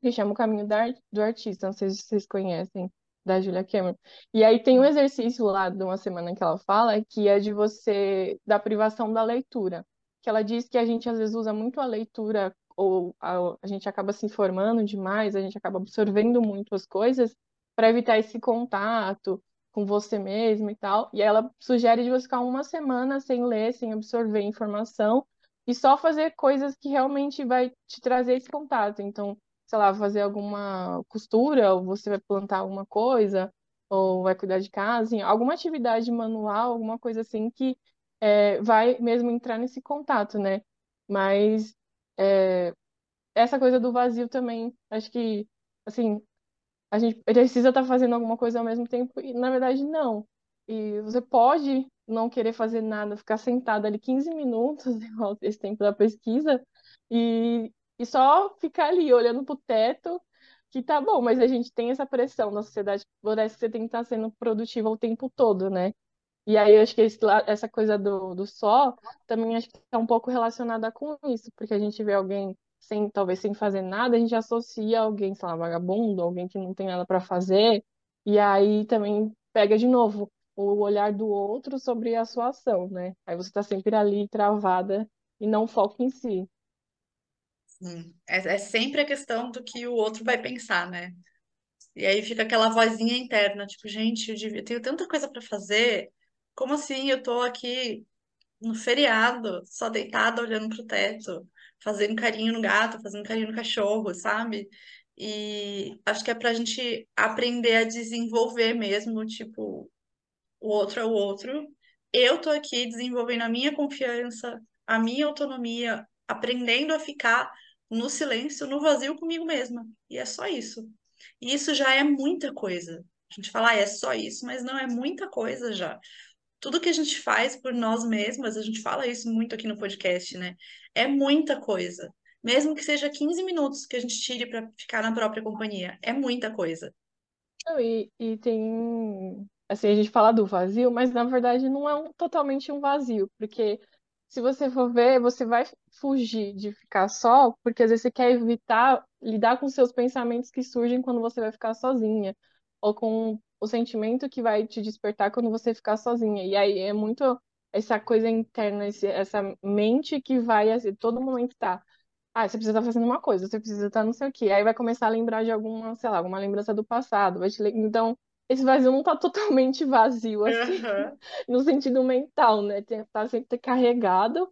que chama O Caminho do Artista, não sei se vocês conhecem, da Julia Cameron. E aí tem um exercício lá de uma semana que ela fala, que é de você, da privação da leitura. Que ela diz que a gente às vezes usa muito a leitura, ou a, a gente acaba se informando demais, a gente acaba absorvendo muito as coisas, para evitar esse contato, com você mesmo e tal. E ela sugere de você ficar uma semana sem ler, sem absorver informação e só fazer coisas que realmente vai te trazer esse contato. Então, sei lá, fazer alguma costura, ou você vai plantar alguma coisa, ou vai cuidar de casa, assim, alguma atividade manual, alguma coisa assim que é, vai mesmo entrar nesse contato, né? Mas é, essa coisa do vazio também, acho que, assim, a gente precisa estar tá fazendo alguma coisa ao mesmo tempo e na verdade não. E você pode não querer fazer nada, ficar sentado ali 15 minutos, igual esse tempo da pesquisa, e, e só ficar ali olhando para o teto, que tá bom, mas a gente tem essa pressão na sociedade, parece que você tem que estar tá sendo produtivo o tempo todo, né? E aí eu acho que esse, essa coisa do, do só também acho que está um pouco relacionada com isso, porque a gente vê alguém sem talvez sem fazer nada, a gente associa alguém, sei lá, vagabundo, alguém que não tem nada para fazer, e aí também pega de novo o olhar do outro sobre a sua ação, né? Aí você está sempre ali travada e não foca em si. Sim. É, é sempre a questão do que o outro vai pensar, né? E aí fica aquela vozinha interna, tipo, gente, eu, devia... eu tenho tanta coisa para fazer, como assim eu tô aqui no feriado, só deitada olhando pro teto? fazendo carinho no gato, fazendo carinho no cachorro, sabe? E acho que é pra gente aprender a desenvolver mesmo, tipo, o outro é o outro. Eu tô aqui desenvolvendo a minha confiança, a minha autonomia, aprendendo a ficar no silêncio, no vazio comigo mesma. E é só isso. E isso já é muita coisa. A gente fala, ah, é só isso, mas não é muita coisa já tudo que a gente faz por nós mesmas, a gente fala isso muito aqui no podcast, né? É muita coisa. Mesmo que seja 15 minutos que a gente tire para ficar na própria companhia, é muita coisa. E, e tem. Assim, a gente fala do vazio, mas na verdade não é um, totalmente um vazio, porque se você for ver, você vai fugir de ficar só, porque às vezes você quer evitar lidar com seus pensamentos que surgem quando você vai ficar sozinha, ou com o sentimento que vai te despertar quando você ficar sozinha. E aí é muito essa coisa interna, essa mente que vai, assim, todo momento tá. Ah, você precisa estar fazendo uma coisa, você precisa estar não sei o quê. Aí vai começar a lembrar de alguma, sei lá, alguma lembrança do passado. Vai te... Então, esse vazio não tá totalmente vazio, assim, uhum. no sentido mental, né? Tá sempre carregado.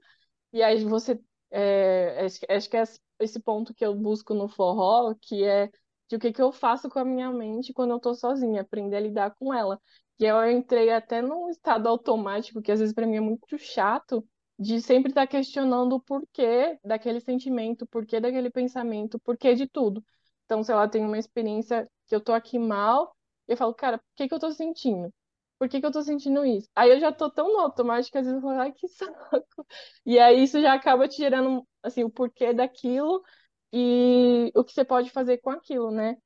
E aí você. É, acho, acho que é esse ponto que eu busco no forró, que é de o que, que eu faço com a minha mente quando eu tô sozinha, aprender a lidar com ela. E eu entrei até num estado automático, que às vezes para mim é muito chato, de sempre estar tá questionando o porquê daquele sentimento, o porquê daquele pensamento, o porquê de tudo. Então, sei lá, tem uma experiência que eu tô aqui mal, eu falo, cara, por que, que eu tô sentindo? Por que, que eu tô sentindo isso? Aí eu já tô tão no automático às vezes eu falo, ai, que saco. E aí isso já acaba te gerando, assim, o porquê daquilo, e o que você pode fazer com aquilo, né?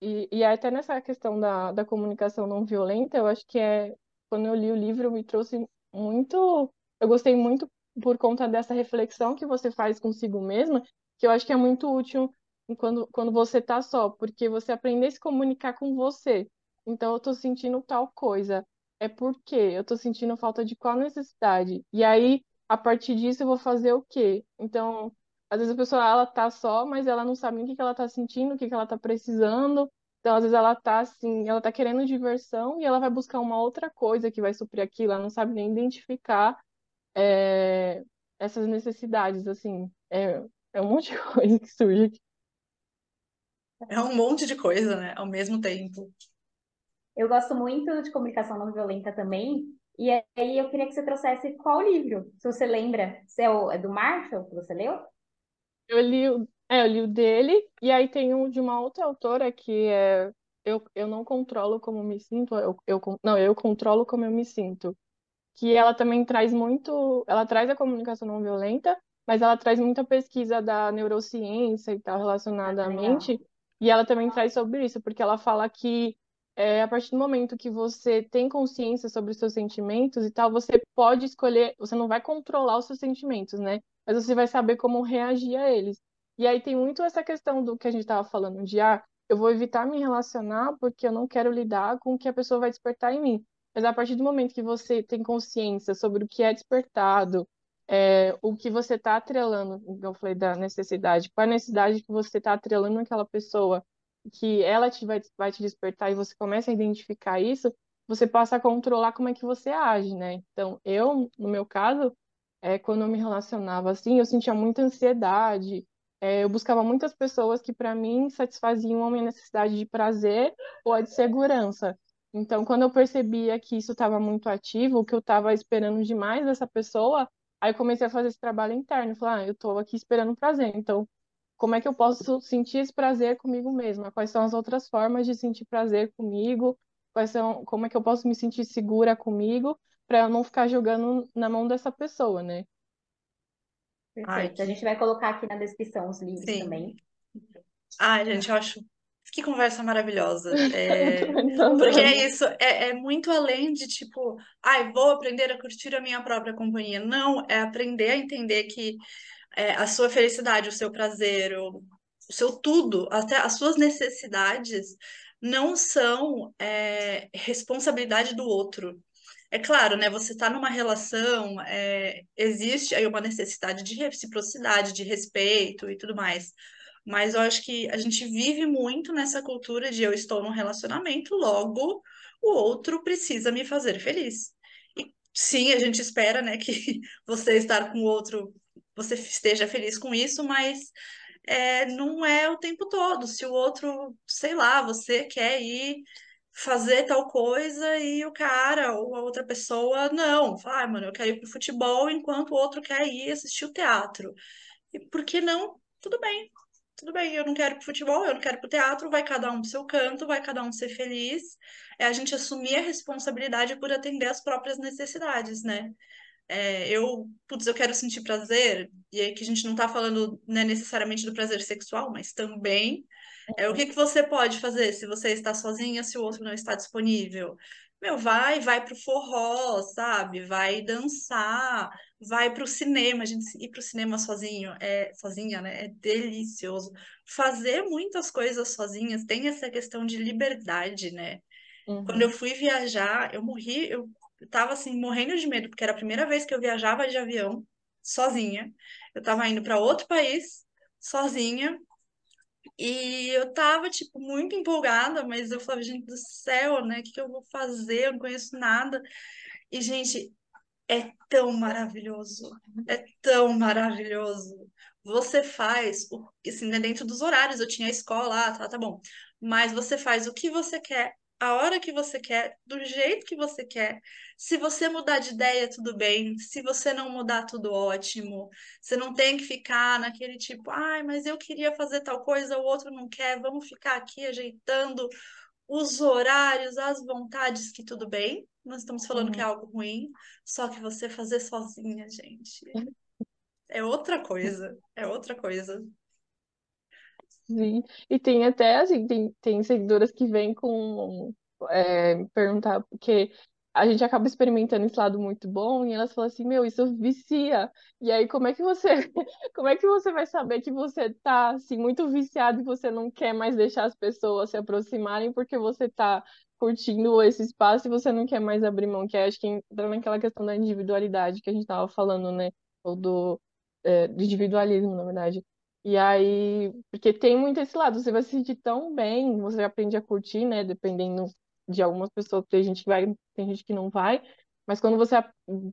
E, e até nessa questão da, da comunicação não violenta, eu acho que é, quando eu li o livro, me trouxe muito, eu gostei muito por conta dessa reflexão que você faz consigo mesma, que eu acho que é muito útil quando, quando você tá só, porque você aprender a se comunicar com você. Então, eu tô sentindo tal coisa. É porque eu tô sentindo falta de qual necessidade. E aí, a partir disso, eu vou fazer o quê? Então, às vezes a pessoa, ela tá só, mas ela não sabe o que que ela tá sentindo, o que que ela tá precisando. Então, às vezes ela tá assim, ela tá querendo diversão e ela vai buscar uma outra coisa que vai suprir aquilo, ela não sabe nem identificar é, essas necessidades, assim. É, é um monte de coisa que surge aqui. É um monte de coisa, né? Ao mesmo tempo. Eu gosto muito de comunicação não violenta também. E aí eu queria que você trouxesse qual livro, se você lembra. Se é, o, é do Marshall que você leu? Eu li, o- é, eu li o dele, e aí tem um de uma outra autora que é Eu, eu não controlo como me sinto, eu, eu, não, eu controlo como eu me sinto. Que ela também traz muito, ela traz a comunicação não violenta, mas ela traz muita pesquisa da neurociência e tal relacionada à Legal. mente, e ela também traz sobre isso, porque ela fala que é, a partir do momento que você tem consciência sobre os seus sentimentos e tal, você pode escolher, você não vai controlar os seus sentimentos, né? Mas você vai saber como reagir a eles. E aí tem muito essa questão do que a gente estava falando de, ah, eu vou evitar me relacionar porque eu não quero lidar com o que a pessoa vai despertar em mim. Mas a partir do momento que você tem consciência sobre o que é despertado, é, o que você está atrelando, eu falei da necessidade, qual a necessidade que você está atrelando naquela pessoa, que ela te vai, vai te despertar e você começa a identificar isso, você passa a controlar como é que você age, né? Então, eu, no meu caso, é, quando eu me relacionava assim, eu sentia muita ansiedade, é, eu buscava muitas pessoas que, para mim, satisfaziam a minha necessidade de prazer ou a de segurança. Então, quando eu percebia que isso estava muito ativo, que eu estava esperando demais dessa pessoa, aí eu comecei a fazer esse trabalho interno. Falar, ah, eu estou aqui esperando prazer, então como é que eu posso sentir esse prazer comigo mesma? Quais são as outras formas de sentir prazer comigo? Quais são, como é que eu posso me sentir segura comigo para eu não ficar jogando na mão dessa pessoa, né? Ai, Perfeito. A gente vai colocar aqui na descrição os livros sim. também. Ai, gente, eu acho. Que conversa maravilhosa. É, também tô Porque é isso, é, é muito além de tipo, ai, vou aprender a curtir a minha própria companhia. Não, é aprender a entender que é, a sua felicidade, o seu prazer, o, o seu tudo, até as suas necessidades, não são é, responsabilidade do outro. É claro, né? Você está numa relação, é, existe aí uma necessidade de reciprocidade, de respeito e tudo mais. Mas eu acho que a gente vive muito nessa cultura de eu estou num relacionamento, logo o outro precisa me fazer feliz. E sim, a gente espera, né, que você estar com o outro, você esteja feliz com isso, mas é, não é o tempo todo. Se o outro, sei lá, você quer ir fazer tal coisa e o cara ou a outra pessoa não, fala, ah, mano, eu quero ir pro futebol enquanto o outro quer ir assistir o teatro. E por que não? Tudo bem. Tudo bem, eu não quero ir pro futebol, eu não quero ir pro teatro, vai cada um pro seu canto, vai cada um ser feliz. É a gente assumir a responsabilidade por atender às próprias necessidades, né? É, eu, putz, eu quero sentir prazer, e aí que a gente não tá falando né, necessariamente do prazer sexual, mas também é o que que você pode fazer se você está sozinha, se o outro não está disponível. Meu, vai, vai pro forró, sabe? Vai dançar, vai pro cinema. A gente ir pro cinema sozinho, é sozinha, né? É delicioso. Fazer muitas coisas sozinhas tem essa questão de liberdade, né? Quando eu Uhum. fui viajar, eu morri, eu tava assim, morrendo de medo, porque era a primeira vez que eu viajava de avião sozinha. Eu tava indo para outro país sozinha e eu tava, tipo, muito empolgada, mas eu falava, gente do céu, né? O que que eu vou fazer? Eu não conheço nada. E, gente, é tão maravilhoso. É tão maravilhoso. Você faz, o, assim, né, dentro dos horários, eu tinha a escola, ah, tá, tá bom. Mas você faz o que você quer, a hora que você quer, do jeito que você quer. Se você mudar de ideia, tudo bem. Se você não mudar, tudo ótimo. Você não tem que ficar naquele tipo, ai, mas eu queria fazer tal coisa, o outro não quer, vamos ficar aqui ajeitando os horários, as vontades, que tudo bem. Não estamos falando que é Uhum. algo ruim, só que você fazer sozinha, gente, é outra coisa. É outra coisa. Sim. E tem até, assim, tem, tem seguidoras que vêm com é, perguntar, porque a gente acaba experimentando esse lado muito bom e elas falam assim, meu, isso vicia. E aí, como é que você, como é que você vai saber que você tá assim muito viciado e você não quer mais deixar as pessoas se aproximarem porque você tá curtindo esse espaço e você não quer mais abrir mão, que acho que entra naquela questão da individualidade que a gente tava falando, né? Ou do, é, do individualismo, na verdade. E aí, porque tem muito esse lado, você vai se sentir tão bem, você aprende a curtir, né? Dependendo de algumas pessoas, tem gente que vai, tem gente que não vai, mas quando você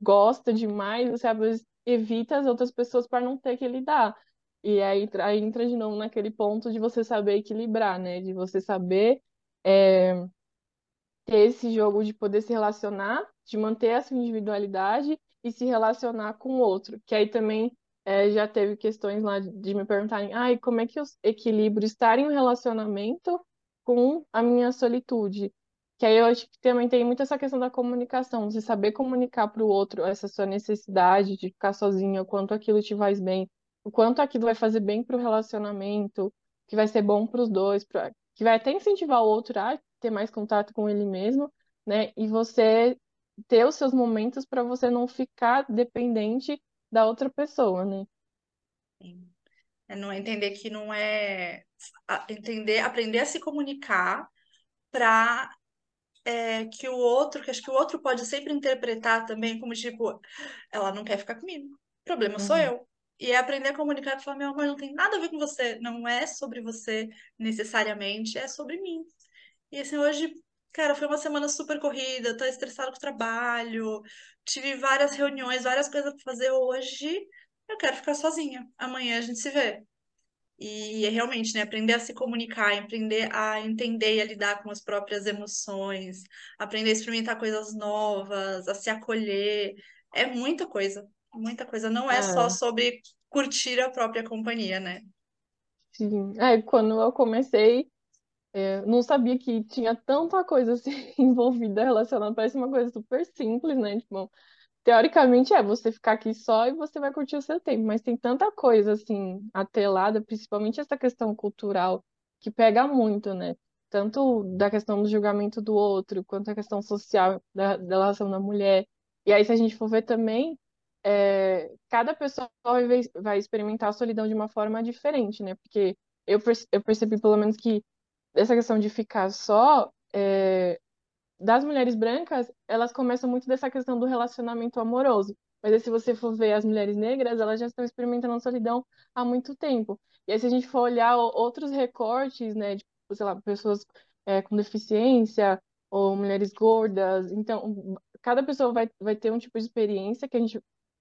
gosta demais, você às vezes evita as outras pessoas para não ter que lidar. E aí, aí entra de novo naquele ponto de você saber equilibrar, né? De você saber é, ter esse jogo de poder se relacionar, de manter a sua individualidade e se relacionar com o outro. Que aí também é, já teve questões lá de me perguntarem, ai, como é que eu equilibro estar em um relacionamento com a minha solitude? Que aí eu acho que também tem muito essa questão da comunicação, você saber comunicar para o outro essa sua necessidade de ficar sozinha, o quanto aquilo te faz bem, o quanto aquilo vai fazer bem para o relacionamento, que vai ser bom para os dois, pra, que vai até incentivar o outro a ter mais contato com ele mesmo, né? E você ter os seus momentos para você não ficar dependente da outra pessoa, né? Sim. É não entender que não é entender, aprender a se comunicar para é, que o outro, que acho que o outro pode sempre interpretar também como tipo, ela não quer ficar comigo, o problema sou Uhum. eu. E é aprender a comunicar e falar, meu amor, não tem nada a ver com você, não é sobre você necessariamente, é sobre mim. E assim, hoje, cara, foi uma semana super corrida, tô estressada com o trabalho, tive várias reuniões, várias coisas pra fazer hoje, eu quero ficar sozinha. Amanhã a gente se vê. E é realmente, né, aprender a se comunicar, aprender a entender e a lidar com as próprias emoções, aprender a experimentar coisas novas, a se acolher, é muita coisa, muita coisa. Não é só É, sobre curtir a própria companhia, né? sim. É, quando eu comecei, é, não sabia que tinha tanta coisa assim envolvida relacionada, parece uma coisa super simples, né? Tipo, Teoricamente é você ficar aqui só e você vai curtir o seu tempo, mas tem tanta coisa assim atrelada, principalmente essa questão cultural que pega muito, né? Tanto da questão do julgamento do outro, quanto a questão social da, da relação da mulher. E aí, se a gente for ver também, é, cada pessoa vai, vai experimentar a solidão de uma forma diferente, né? Porque eu, eu percebi, pelo menos, que essa questão de ficar só. é, das mulheres brancas, elas começam muito dessa questão do relacionamento amoroso. Mas aí, se você for ver as mulheres negras, elas já estão experimentando solidão há muito tempo. E aí, se a gente for olhar outros recortes, né, de, sei lá, pessoas é, com deficiência ou mulheres gordas, então, cada pessoa vai, vai ter um tipo de experiência que a gente,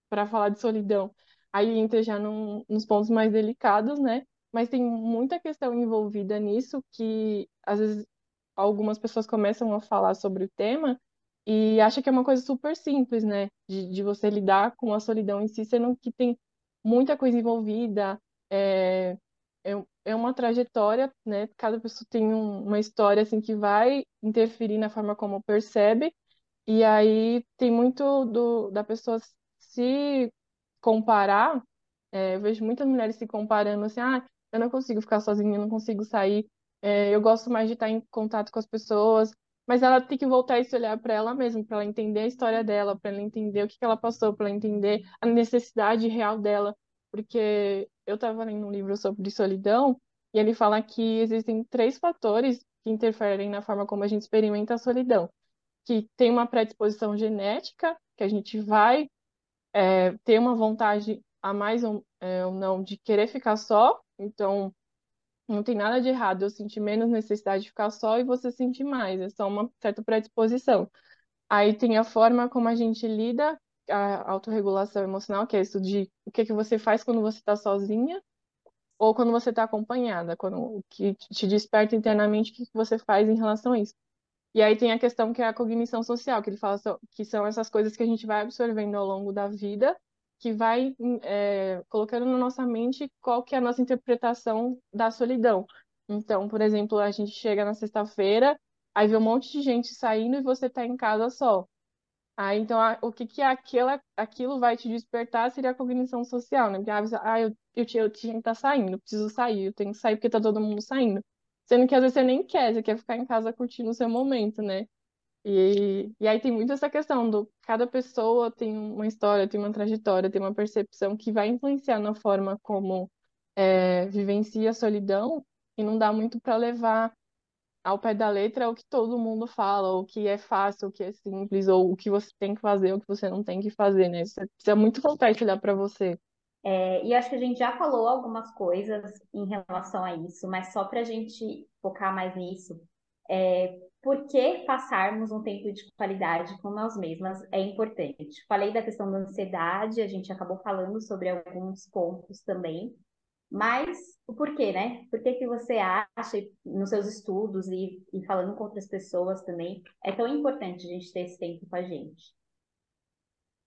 para falar de solidão, aí entra já num, nos pontos mais delicados, né? Mas tem muita questão envolvida nisso que, às vezes, algumas pessoas começam a falar sobre o tema e acham que é uma coisa super simples, né? De, de você lidar com a solidão em si, sendo que tem muita coisa envolvida, é, é, é uma trajetória, né? Cada pessoa tem um- uma história, assim, que vai interferir na forma como percebe, e aí tem muito do, da pessoa se comparar, é, eu vejo muitas mulheres se comparando assim, ah, eu não consigo ficar sozinha, eu não consigo sair, é, eu gosto mais de estar em contato com as pessoas, mas ela tem que voltar e se olhar para ela mesma, para ela entender a história dela, para ela entender o que que ela passou, para ela entender a necessidade real dela, porque eu estava lendo um livro sobre solidão e ele fala que existem três fatores que interferem na forma como a gente experimenta a solidão, que tem uma predisposição genética, que a gente vai é, ter uma vontade a mais ou, é, ou não de querer ficar só, então não tem nada de errado eu sentir menos necessidade de ficar só e você sentir mais, é só uma certa predisposição. Aí tem a forma como a gente lida, a autorregulação emocional, que é isso de o que que você faz quando você está sozinha ou quando você está acompanhada, quando o que te desperta internamente, o que que você faz em relação a isso. E aí tem a questão que é a cognição social, que ele fala que são essas coisas que a gente vai absorvendo ao longo da vida, que vai é, colocando na nossa mente qual que é a nossa interpretação da solidão. Então, por exemplo, a gente chega na sexta-feira, aí vê um monte de gente saindo e você está em casa só. Aí, então, o que que aquela, aquilo vai te despertar seria a cognição social, né? Porque, ah, você- ah, eu, eu, eu tinha que estar saindo, eu preciso sair, eu tenho que sair porque tá todo mundo saindo. Sendo que às vezes você nem quer, você quer ficar em casa curtindo o seu momento, né? E, e aí tem muito essa questão do cada pessoa tem uma história, tem uma trajetória, tem uma percepção que vai influenciar na forma como é, vivencia a solidão e não dá muito para levar ao pé da letra o que todo mundo fala, o que é fácil, o que é simples, ou o que você tem que fazer, o que você não tem que fazer, né? Você precisa muito compartilhar para você. É, e acho que a gente já falou algumas coisas em relação a isso, mas só para a gente focar mais nisso, é, por que passarmos um tempo de qualidade com nós mesmas é importante. Falei da questão da ansiedade, a gente acabou falando sobre alguns pontos também, mas o porquê, né? Por que, que você acha, nos seus estudos e, e falando com outras pessoas também, é tão importante a gente ter esse tempo com a gente?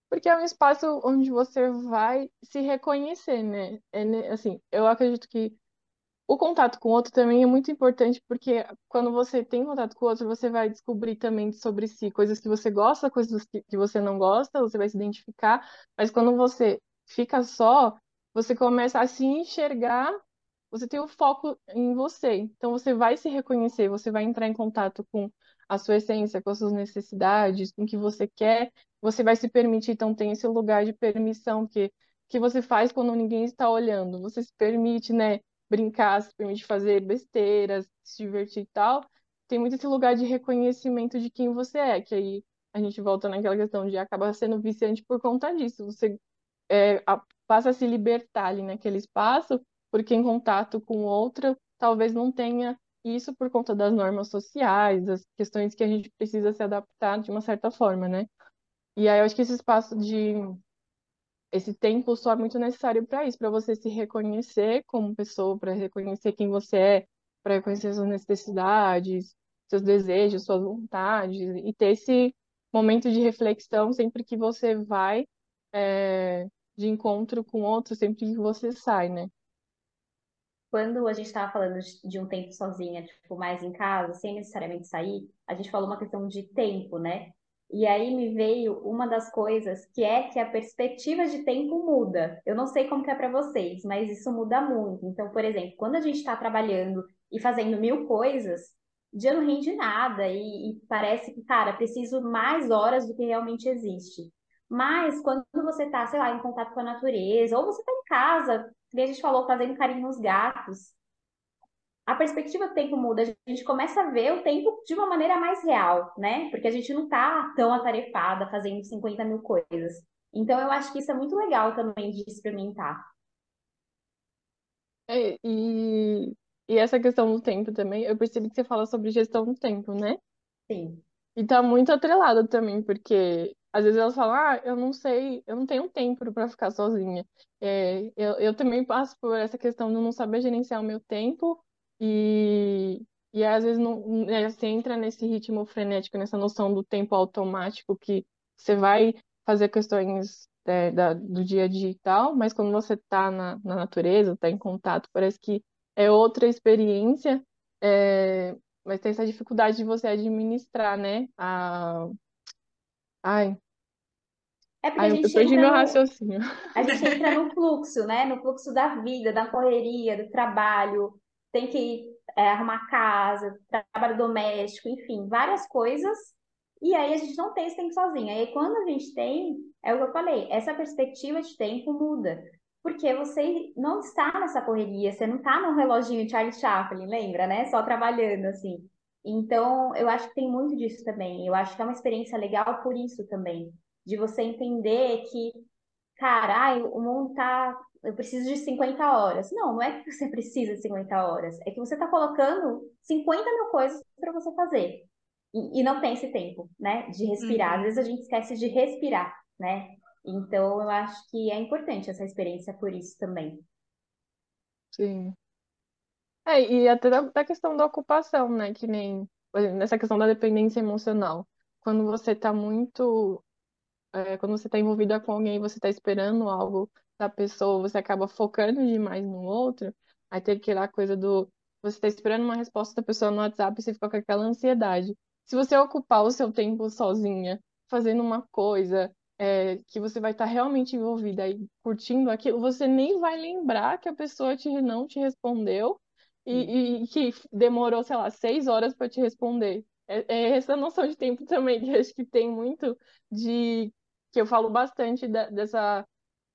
Porque é um espaço onde você vai se reconhecer, né? É, assim, eu acredito que o contato com o outro também é muito importante, porque quando você tem contato com o outro, você vai descobrir também sobre si coisas que você gosta, coisas que você não gosta, você vai se identificar, mas quando você fica só, você começa a se enxergar, você tem o foco em você. Então você vai se reconhecer, você vai entrar em contato com a sua essência, com as suas necessidades, com o que você quer, você vai se permitir, então tem esse lugar de permissão que que você faz quando ninguém está olhando. Você se permite, né, brincar, se permite fazer besteiras, se divertir e tal. Tem muito esse lugar de reconhecimento de quem você é, que aí a gente volta naquela questão de acabar sendo viciante por conta disso. Você é, a, passa a se libertar ali naquele espaço, porque em contato com outra, talvez não tenha isso por conta das normas sociais, das questões que a gente precisa se adaptar de uma certa forma, né? E aí eu acho que esse espaço de esse tempo só é muito necessário para isso, para você se reconhecer como pessoa, para reconhecer quem você é, para reconhecer suas necessidades, seus desejos, suas vontades, e ter esse momento de reflexão sempre que você vai é, de encontro com outro, sempre que você sai, né? Quando a gente estava falando de um tempo sozinha, tipo, mais em casa, sem necessariamente sair, a gente falou uma questão de tempo, né? E aí me veio uma das coisas que é que a perspectiva de tempo muda. Eu não sei como que é para vocês, mas isso muda muito. Então, por exemplo, quando a gente está trabalhando e fazendo mil coisas, dia não rende nada e, e parece que, cara, preciso mais horas do que realmente existe. Mas quando você está, sei lá, em contato com a natureza, ou você está em casa, que a gente falou, fazendo carinho nos gatos, a perspectiva do tempo muda, a gente começa a ver o tempo de uma maneira mais real, né? Porque a gente não tá tão atarefada fazendo 50 mil coisas. Então, eu acho que isso é muito legal também de experimentar. É, e, e essa questão do tempo também, eu percebi que você fala sobre gestão do tempo, né? Sim. E tá muito atrelado também, porque às vezes elas falam, ah, eu não sei, eu não tenho tempo para ficar sozinha. É, eu, eu também passo por essa questão de não saber gerenciar o meu tempo e, e às vezes não, né, você entra nesse ritmo frenético, nessa noção do tempo automático que você vai fazer questões é, da, do dia a dia e tal, mas quando você está na, na natureza, está em contato, parece que é outra experiência, é, mas tem essa dificuldade de você administrar, né? A... Ai. É porque Ai, a gente eu meu no, raciocínio. A gente entra no fluxo, né? No fluxo da vida, da correria, do trabalho, tem que é, arrumar casa, trabalho doméstico, enfim, várias coisas. E aí a gente não tem esse tempo sozinho. Aí quando a gente tem, é o que eu falei, essa perspectiva de tempo muda. Porque você não está nessa correria, você não está no reloginho Charlie Chaplin, lembra, né? Só trabalhando assim. Então, eu acho que tem muito disso também. Eu acho que é uma experiência legal por isso também. De você entender que, cara, ai, o mundo tá eu preciso de 50 horas. Não, não é que você precisa de 50 horas, é que você está colocando 50 mil coisas para você fazer. E, e, não tem esse tempo, né? De respirar. Uhum. Às vezes a gente esquece de respirar, né? Então eu acho que é importante essa experiência por isso também. Sim. É, e até da, da questão da ocupação, né? Que nem nessa questão da dependência emocional. Quando você está muito. É, quando você está envolvida com alguém, você está esperando algo da pessoa, você acaba focando demais no outro, aí tem aquela coisa do você está esperando uma resposta da pessoa no WhatsApp e você fica com aquela ansiedade. Se você ocupar o seu tempo sozinha, fazendo uma coisa é, que você vai estar realmente envolvida e curtindo aquilo, você nem vai lembrar que a pessoa te, não te respondeu e, e que demorou, sei lá, seis horas para te responder. é, é essa noção de tempo também, que acho que tem muito de que eu falo bastante da, dessa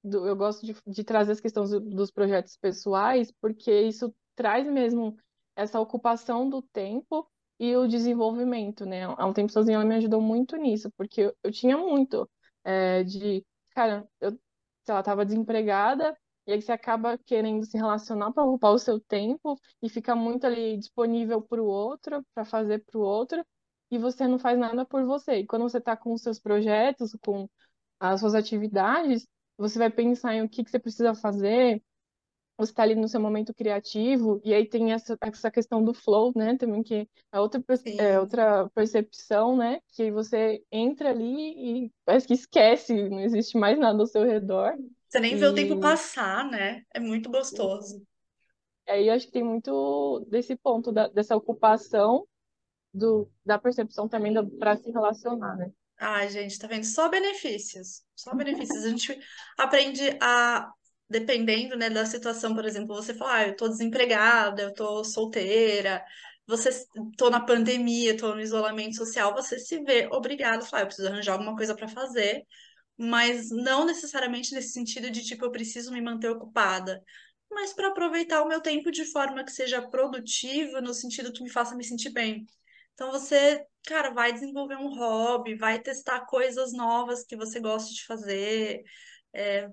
do, eu gosto de, de trazer as questões dos projetos pessoais, porque isso traz mesmo essa ocupação do tempo e o desenvolvimento, né? Há um tempo sozinha ela me ajudou muito nisso, porque eu, eu tinha muito é, de, cara, eu, sei lá, tava desempregada, e aí você acaba querendo se relacionar para ocupar o seu tempo e fica muito ali disponível para o outro, para fazer para o outro, e você não faz nada por você. E quando você está com os seus projetos, com as suas atividades, você vai pensar em o que, que você precisa fazer, você está ali no seu momento criativo, e aí tem essa, essa questão do flow, né, também, que é outra, é outra percepção, né, que você entra ali e parece que esquece, não existe mais nada ao seu redor. Você nem e... vê o tempo passar, né? É muito gostoso. Aí eu acho que tem muito desse ponto, da, dessa ocupação do, da percepção também para se relacionar, né? Ai, gente, tá vendo? Só benefícios. Só benefícios. A gente aprende a, dependendo, né, da situação, por exemplo, você fala, ah, eu tô desempregada, eu tô solteira, você tô na pandemia, tô no isolamento social, você se vê obrigado a falar, ah, eu preciso arranjar alguma coisa para fazer, mas não necessariamente nesse sentido de tipo, eu preciso me manter ocupada, mas para aproveitar o meu tempo de forma que seja produtiva, no sentido que me faça me sentir bem. Então você, cara, vai desenvolver um hobby, vai testar coisas novas que você gosta de fazer, é,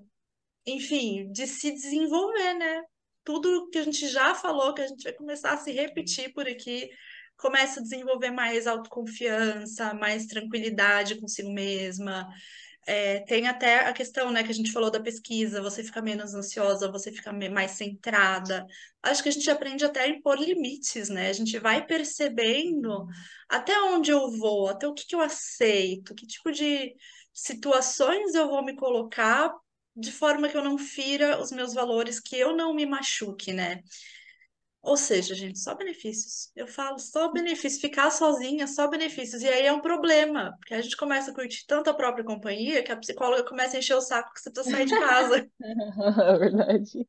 enfim, de se desenvolver, né? Tudo que a gente já falou, que a gente vai começar a se repetir por aqui, começa a desenvolver mais autoconfiança, mais tranquilidade consigo mesma, é, tem até a questão, né, que a gente falou da pesquisa, você fica menos ansiosa, você fica mais centrada. Acho que a gente aprende até a impor limites, né? A gente vai percebendo até onde eu vou, até o que, que eu aceito, que tipo de situações eu vou me colocar de forma que eu não fira os meus valores, que eu não me machuque, né? Ou seja, gente, só benefícios. Eu falo só benefícios. Ficar sozinha, só benefícios. E aí é um problema, porque a gente começa a curtir tanto a própria companhia que a psicóloga começa a encher o saco que você precisa sair de casa. É verdade.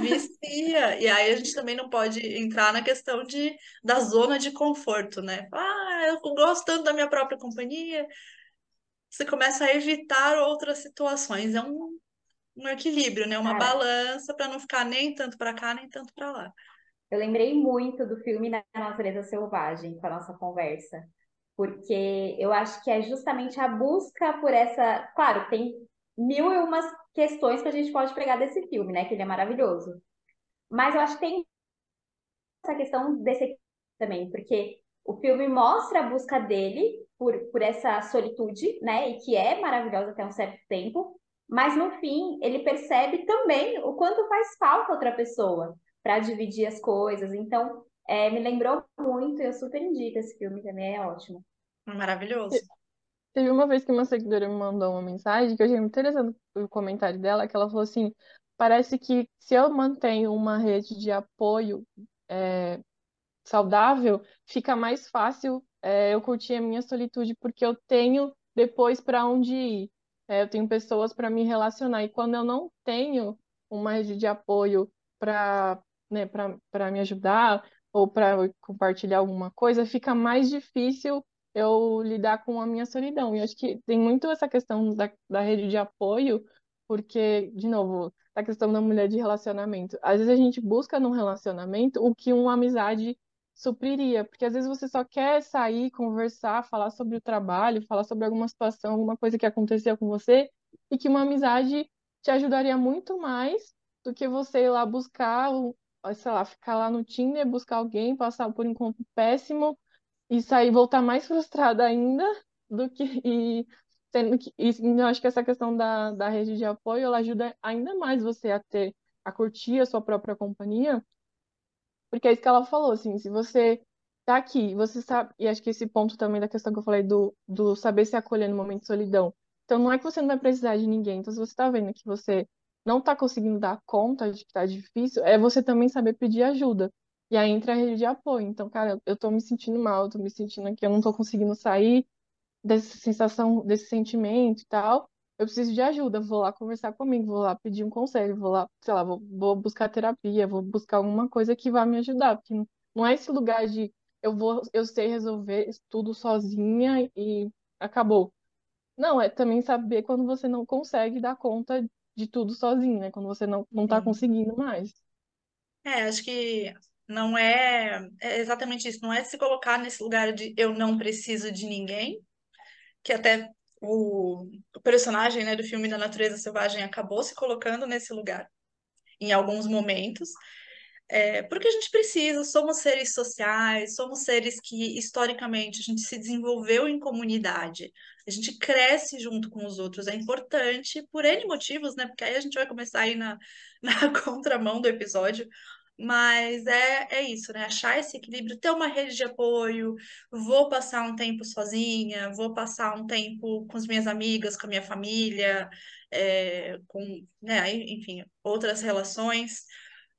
Vicia. E aí a gente também não pode entrar na questão de, da zona de conforto, né? Ah, eu gosto tanto da minha própria companhia. Você começa a evitar outras situações. É um, um equilíbrio, né? Uma Cara, balança para não ficar nem tanto para cá, nem tanto para lá. Eu lembrei muito do filme Na Natureza Selvagem com a nossa conversa, porque eu acho que é justamente a busca por essa. Claro, tem mil e umas questões que a gente pode pegar desse filme, né? Que ele é maravilhoso. Mas eu acho que tem essa questão desse também, porque o filme mostra a busca dele por, por essa solitude, né? E que é maravilhosa até um certo tempo, mas no fim ele percebe também o quanto faz falta outra pessoa para dividir as coisas. Então, é, me lembrou muito, eu super indico esse filme também, é ótimo. Maravilhoso. Teve uma vez que uma seguidora me mandou uma mensagem que eu achei muito interessante o comentário dela, que ela falou assim, parece que se eu mantenho uma rede de apoio é, saudável, fica mais fácil é, eu curtir a minha solitude, porque eu tenho depois para onde ir. É, eu tenho pessoas para me relacionar. E quando eu não tenho uma rede de apoio para né, para me ajudar ou para compartilhar alguma coisa, fica mais difícil eu lidar com a minha solidão. E acho que tem muito essa questão da, da rede de apoio, porque, de novo, a questão da mulher de relacionamento. Às vezes a gente busca num relacionamento o que uma amizade supriria, porque às vezes você só quer sair, conversar, falar sobre o trabalho, falar sobre alguma situação, alguma coisa que aconteceu com você, e que uma amizade te ajudaria muito mais do que você ir lá buscar, sei lá, ficar lá no Tinder, buscar alguém, passar por um encontro péssimo e sair voltar mais frustrada ainda do que e tendo que e eu acho que essa questão da, da rede de apoio ela ajuda ainda mais você a ter a curtir a sua própria companhia porque é isso que ela falou, assim, se você tá aqui, você sabe, e acho que esse ponto também da questão que eu falei do, do saber se acolher no momento de solidão. Então não é que você não vai precisar de ninguém. Então, se você tá vendo que você não tá conseguindo dar conta de que tá difícil, é você também saber pedir ajuda. E aí entra a rede de apoio. Então, cara, eu tô me sentindo mal, eu tô me sentindo que eu não tô conseguindo sair dessa sensação, desse sentimento e tal eu preciso de ajuda, vou lá conversar comigo, vou lá pedir um conselho, vou lá, sei lá, vou, vou buscar terapia, vou buscar alguma coisa que vá me ajudar, porque não é esse lugar de eu vou, eu sei resolver tudo sozinha e acabou. Não, é também saber quando você não consegue dar conta de tudo sozinho, né? Quando você não, não tá conseguindo mais. É, acho que não é, é exatamente isso, não é se colocar nesse lugar de eu não preciso de ninguém, que até o, o personagem, né, do filme da Natureza Selvagem acabou se colocando nesse lugar em alguns momentos, é, porque a gente precisa, somos seres sociais, somos seres que historicamente a gente se desenvolveu em comunidade, a gente cresce junto com os outros, é importante por N motivos, né? Porque aí a gente vai começar aí na, na contramão do episódio, mas é, é isso, né? Achar esse equilíbrio, ter uma rede de apoio, vou passar um tempo sozinha, vou passar um tempo com as minhas amigas, com a minha família, é, com, né, enfim, outras relações,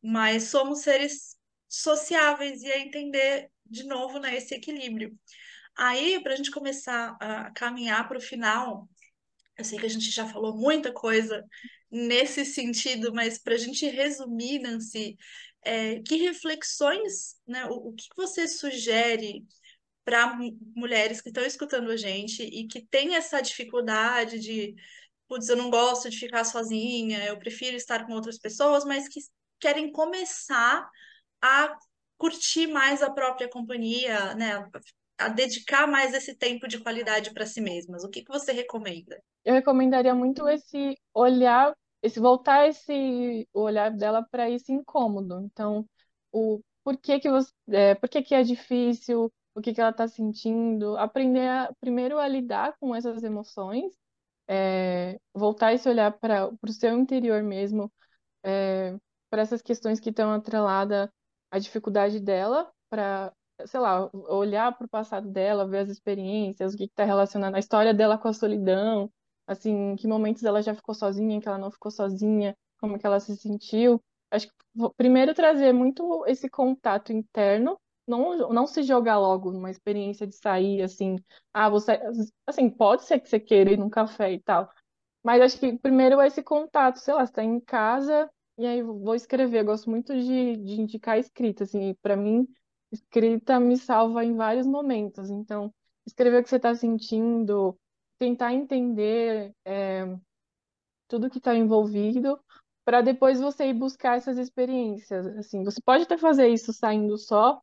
mas somos seres sociáveis e é entender de novo, né, esse equilíbrio. Aí, para a gente começar a caminhar para o final, eu sei que a gente já falou muita coisa nesse sentido, mas para a gente resumir, Nancy, é, que reflexões, né, o, o que você sugere para mulheres que estão escutando a gente e que têm essa dificuldade de, putz, eu não gosto de ficar sozinha, eu prefiro estar com outras pessoas, mas que querem começar a curtir mais a própria companhia, né, a dedicar mais esse tempo de qualidade para si mesmas. O que que você recomenda? Eu recomendaria muito esse olhar, esse voltar esse o olhar dela para esse incômodo. Então, o por que que você, é, por que que é difícil, o que que ela está sentindo, aprender a, primeiro a lidar com essas emoções, é, voltar esse olhar para o seu interior mesmo, é, para essas questões que estão atreladas à dificuldade dela, para sei lá, olhar para o passado dela, ver as experiências, o que está relacionado, a história dela com a solidão, assim, em que momentos ela já ficou sozinha, em que ela não ficou sozinha, como que ela se sentiu. Acho que primeiro trazer muito esse contato interno, não, não se jogar logo numa experiência de sair, assim, ah, você, assim, pode ser que você queira ir num café e tal, mas acho que primeiro é esse contato, sei lá, você tá em casa e aí vou escrever, eu gosto muito de, de indicar escrita, assim, para mim escrita me salva em vários momentos. Então, escrever o que você está sentindo, tentar entender é, tudo que está envolvido, para depois você ir buscar essas experiências. Assim, você pode até fazer isso saindo só,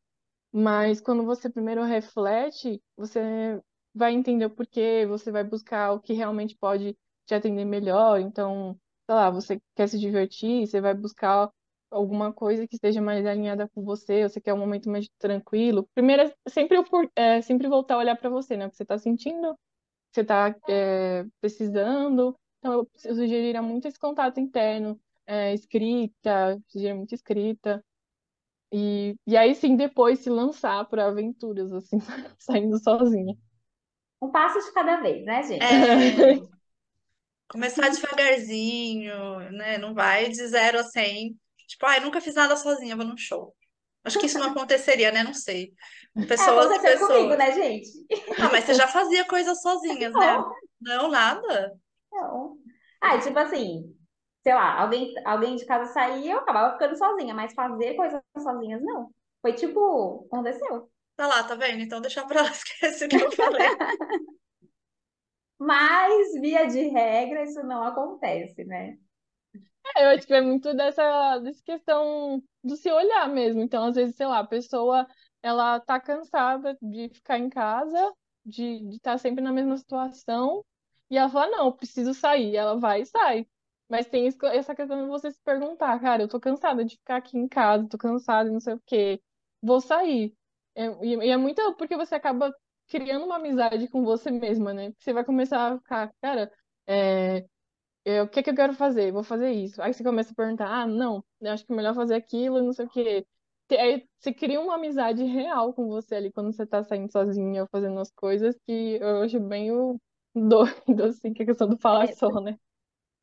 mas quando você primeiro reflete, você vai entender o porquê, você vai buscar o que realmente pode te atender melhor. Então, sei lá, você quer se divertir, você vai buscar alguma coisa que esteja mais alinhada com você, você quer um momento mais tranquilo. Primeiro, é sempre, é, sempre voltar a olhar para você, né? O que você está sentindo, o que você está é, precisando. Então, eu, eu sugeriria muito esse contato interno, é, escrita, sugeriria muito escrita. E, e aí sim, depois se lançar para aventuras, assim, saindo sozinha. Um passo de cada vez, né, gente? É, começar devagarzinho, né? Não vai de zero a cem Tipo, ai, nunca fiz nada sozinha, vou num show. Acho que isso não aconteceria, né? Não sei. É, Pessoas e aconteceu comigo, pessoas. né, gente? Ah, mas você já fazia coisas sozinhas, né? Não, Não, nada. não. Ah, tipo assim, sei lá, alguém, alguém de casa saía, eu acabava ficando sozinha, mas fazer coisas sozinhas, não. Foi tipo, aconteceu. Tá lá, tá vendo? Então deixa pra lá, esquece o que eu falei. Mas, via de regra, isso não acontece, né? É, eu acho que muito dessa, dessa questão do se olhar mesmo. Então, às vezes, sei lá, a pessoa ela tá cansada de ficar em casa, de estar sempre na mesma situação, e ela fala, não, preciso sair. Ela vai e sai. Mas tem isso- essa questão de você se perguntar, cara, eu tô cansada de ficar aqui em casa, tô cansada não sei o quê, vou sair. É, e, e é muito porque você acaba criando uma amizade com você mesma, né? Você vai começar a ficar, cara, é, eu, o que que eu quero fazer? Vou fazer isso. Aí você começa a perguntar, ah, não, eu acho que é melhor fazer aquilo, não sei o quê. Aí você cria uma amizade real com você ali quando você tá saindo sozinha ou fazendo as coisas que eu acho bem o doido, assim, que é a questão do falar É, só, né?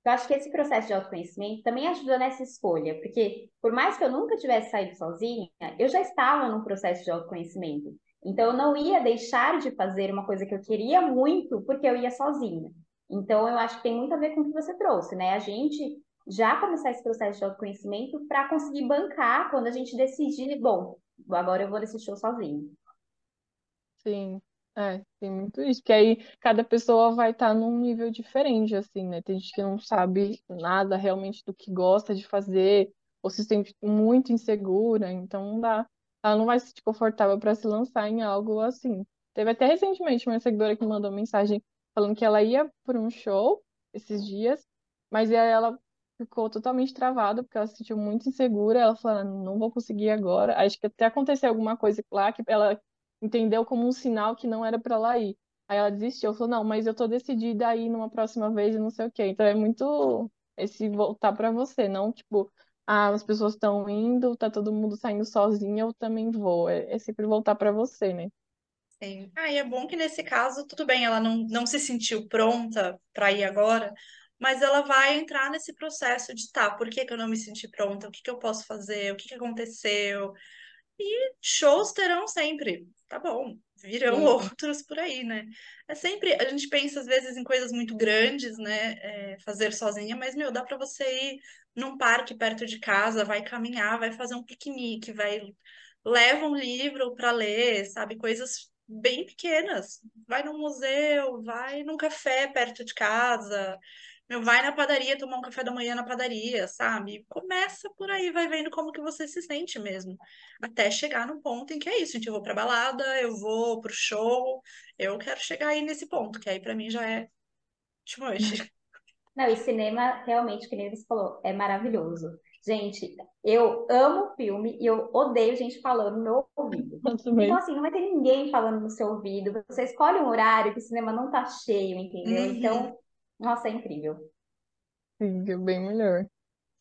Eu acho que esse processo de autoconhecimento também ajuda nessa escolha, porque por mais que eu nunca tivesse saído sozinha, eu já estava num processo de autoconhecimento. Então eu não ia deixar de fazer uma coisa que eu queria muito porque eu ia sozinha. Então eu acho que tem muito a ver com o que você trouxe, né? A gente já começar esse processo de autoconhecimento para conseguir bancar quando a gente decidir, bom, agora eu vou nesse show sozinho. Sim, é, tem muito isso, porque aí cada pessoa vai estar num nível diferente, assim, né? Tem gente que não sabe nada realmente do que gosta de fazer, ou se sente muito insegura, então não dá. Ela não vai se sentir confortável para se lançar em algo assim. Teve até recentemente uma seguidora que mandou mensagem falando que ela ia por um show esses dias, mas ela ficou totalmente travada porque ela se sentiu muito insegura. Ela falou, "Ah, não vou conseguir agora. Acho que até aconteceu alguma coisa lá que ela entendeu como um sinal que não era para ela ir. Aí ela desistiu, falou, não, mas eu tô decidida a ir numa próxima vez e não sei o quê. Então é muito esse voltar para você, não tipo, ah, as pessoas estão indo, tá todo mundo saindo sozinha, eu também vou. É, é sempre voltar para você, né? Sim. Ah, e é bom que nesse caso, tudo bem, ela não, não se sentiu pronta para ir agora, mas ela vai entrar nesse processo de, tá, por que que eu não me senti pronta? O que que eu posso fazer? O que que aconteceu? E shows terão sempre, tá bom, virão Sim. outros por aí, né? É sempre, a gente pensa às vezes em coisas muito grandes, né? É, fazer sozinha, mas, meu, dá pra você ir num parque perto de casa, vai caminhar, vai fazer um piquenique, vai leva um livro para ler, sabe? Coisas bem pequenas. Vai num museu, vai num café perto de casa, meu, vai na padaria tomar um café da manhã na padaria, sabe? Começa por aí, vai vendo como que você se sente mesmo. Até chegar num ponto em que é isso, gente, eu vou pra balada, eu vou pro show, eu quero chegar aí nesse ponto, que aí pra mim já é too much. Não, e cinema, realmente, que nem você falou, é maravilhoso. Gente, eu amo filme e eu odeio gente falando no meu ouvido. Então, assim, não vai ter ninguém falando no seu ouvido. Você escolhe um horário que o cinema não tá cheio, entendeu? Uhum. Então, nossa, é incrível. Sim, bem melhor.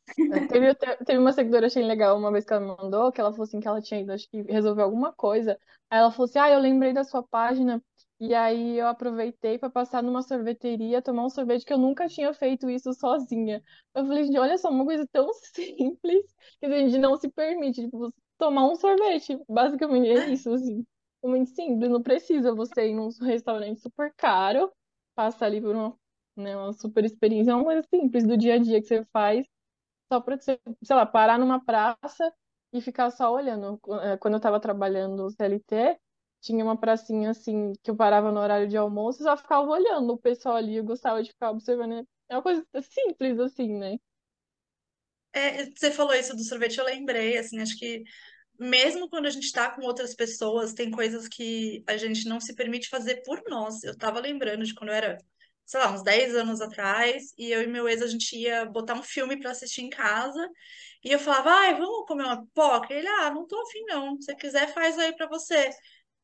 É, Teve, teve uma seguidora, achei legal, uma vez que ela me mandou, que ela falou assim que ela tinha ido, acho que resolver alguma coisa. Aí ela falou assim, ah, eu lembrei da sua página, e aí eu aproveitei para passar numa sorveteria, tomar um sorvete, que eu nunca tinha feito isso sozinha. Eu falei, gente, olha só, uma coisa tão simples, que a gente não se permite, tipo, você tomar um sorvete. Basicamente é isso, assim. É muito simples, não precisa você ir num restaurante super caro, passar ali por uma, né, uma super experiência, é uma coisa simples do dia a dia que você faz só para, sei lá, parar numa praça e ficar só olhando. Quando eu estava trabalhando no CLT, tinha uma pracinha assim que eu parava no horário de almoço e só ficava olhando o pessoal ali. Eu gostava de ficar observando. É uma coisa simples assim, né? É, você falou isso do sorvete, eu lembrei, assim, acho que mesmo quando a gente tá com outras pessoas, tem coisas que a gente não se permite fazer por nós. Eu tava lembrando de quando eu era, sei lá, uns 10 anos atrás, e eu e meu ex, a gente ia botar um filme pra assistir em casa, e eu falava, ai, vamos comer uma pipoca? Ele, ah, não tô afim não, se você quiser faz aí pra você.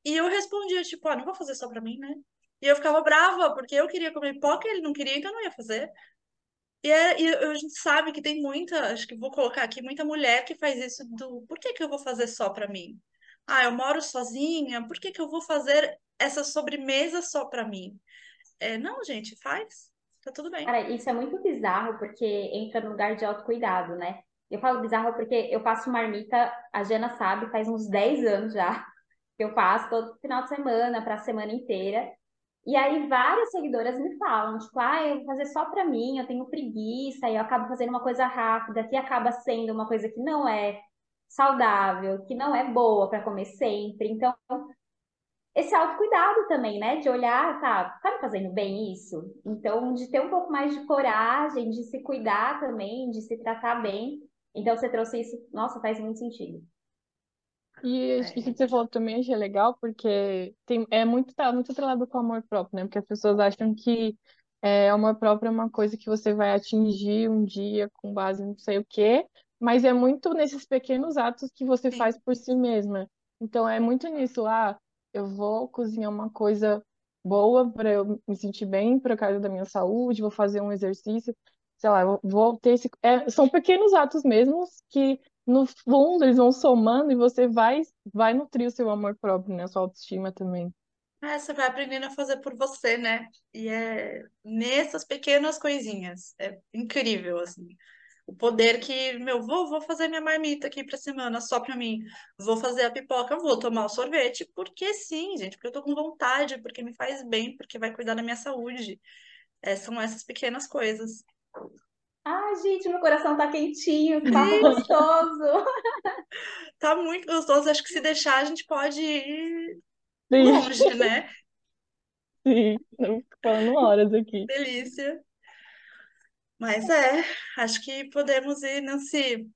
E eu respondia, tipo, ah, não vou fazer só pra mim, né? E eu ficava brava, porque eu queria comer pipoca e ele não queria, então eu não ia fazer. E, é, e a gente sabe que tem muita, acho que vou colocar aqui, muita mulher que faz isso do por que que eu vou fazer só pra mim? Ah, eu moro sozinha, por que que eu vou fazer essa sobremesa só pra mim? É, não, gente, faz, tá tudo bem. Cara, isso é muito bizarro porque entra no lugar de autocuidado, né? Eu falo bizarro porque eu faço marmita, a Jana sabe, faz uns 10 anos já que eu faço todo final de semana, para a semana inteira. E aí várias seguidoras me falam, tipo, ah, eu vou fazer só pra mim, eu tenho preguiça, e eu acabo fazendo uma coisa rápida, que acaba sendo uma coisa que não é saudável, que não é boa para comer sempre. Então, esse autocuidado também, né? De olhar, tá, tá me fazendo bem isso? Então, de ter um pouco mais de coragem, de se cuidar também, de se tratar bem. Então, você trouxe isso, nossa, faz muito sentido. E isso que você falou também achei legal, porque tem, é muito, tá muito atrelado com o amor próprio, né? Porque as pessoas acham que é, amor próprio é uma coisa que você vai atingir um dia com base em não sei o quê, mas é muito nesses pequenos atos que você Sim. faz por si mesma. Então é muito nisso, ah, eu vou cozinhar uma coisa boa para eu me sentir bem, por causa da minha saúde, vou fazer um exercício, sei lá, vou ter esse. é, são pequenos atos mesmos que no fundo, eles vão somando e você vai, vai nutrir o seu amor próprio, né? A sua autoestima também. É, você vai aprendendo a fazer por você, né? E é nessas pequenas coisinhas. É incrível, assim. O poder que, meu, vou, vou fazer minha marmita aqui pra semana só pra mim. Vou fazer a pipoca, vou tomar o sorvete, porque sim, gente, porque eu tô com vontade, porque me faz bem, porque vai cuidar da minha saúde. É, são essas pequenas coisas. Ai, gente, meu coração tá quentinho, que papo gostoso. Tá muito gostoso. Acho que se deixar, a gente pode ir longe, né? Sim, fico falando horas aqui. Delícia. Mas é, acho que podemos ir, Nancy.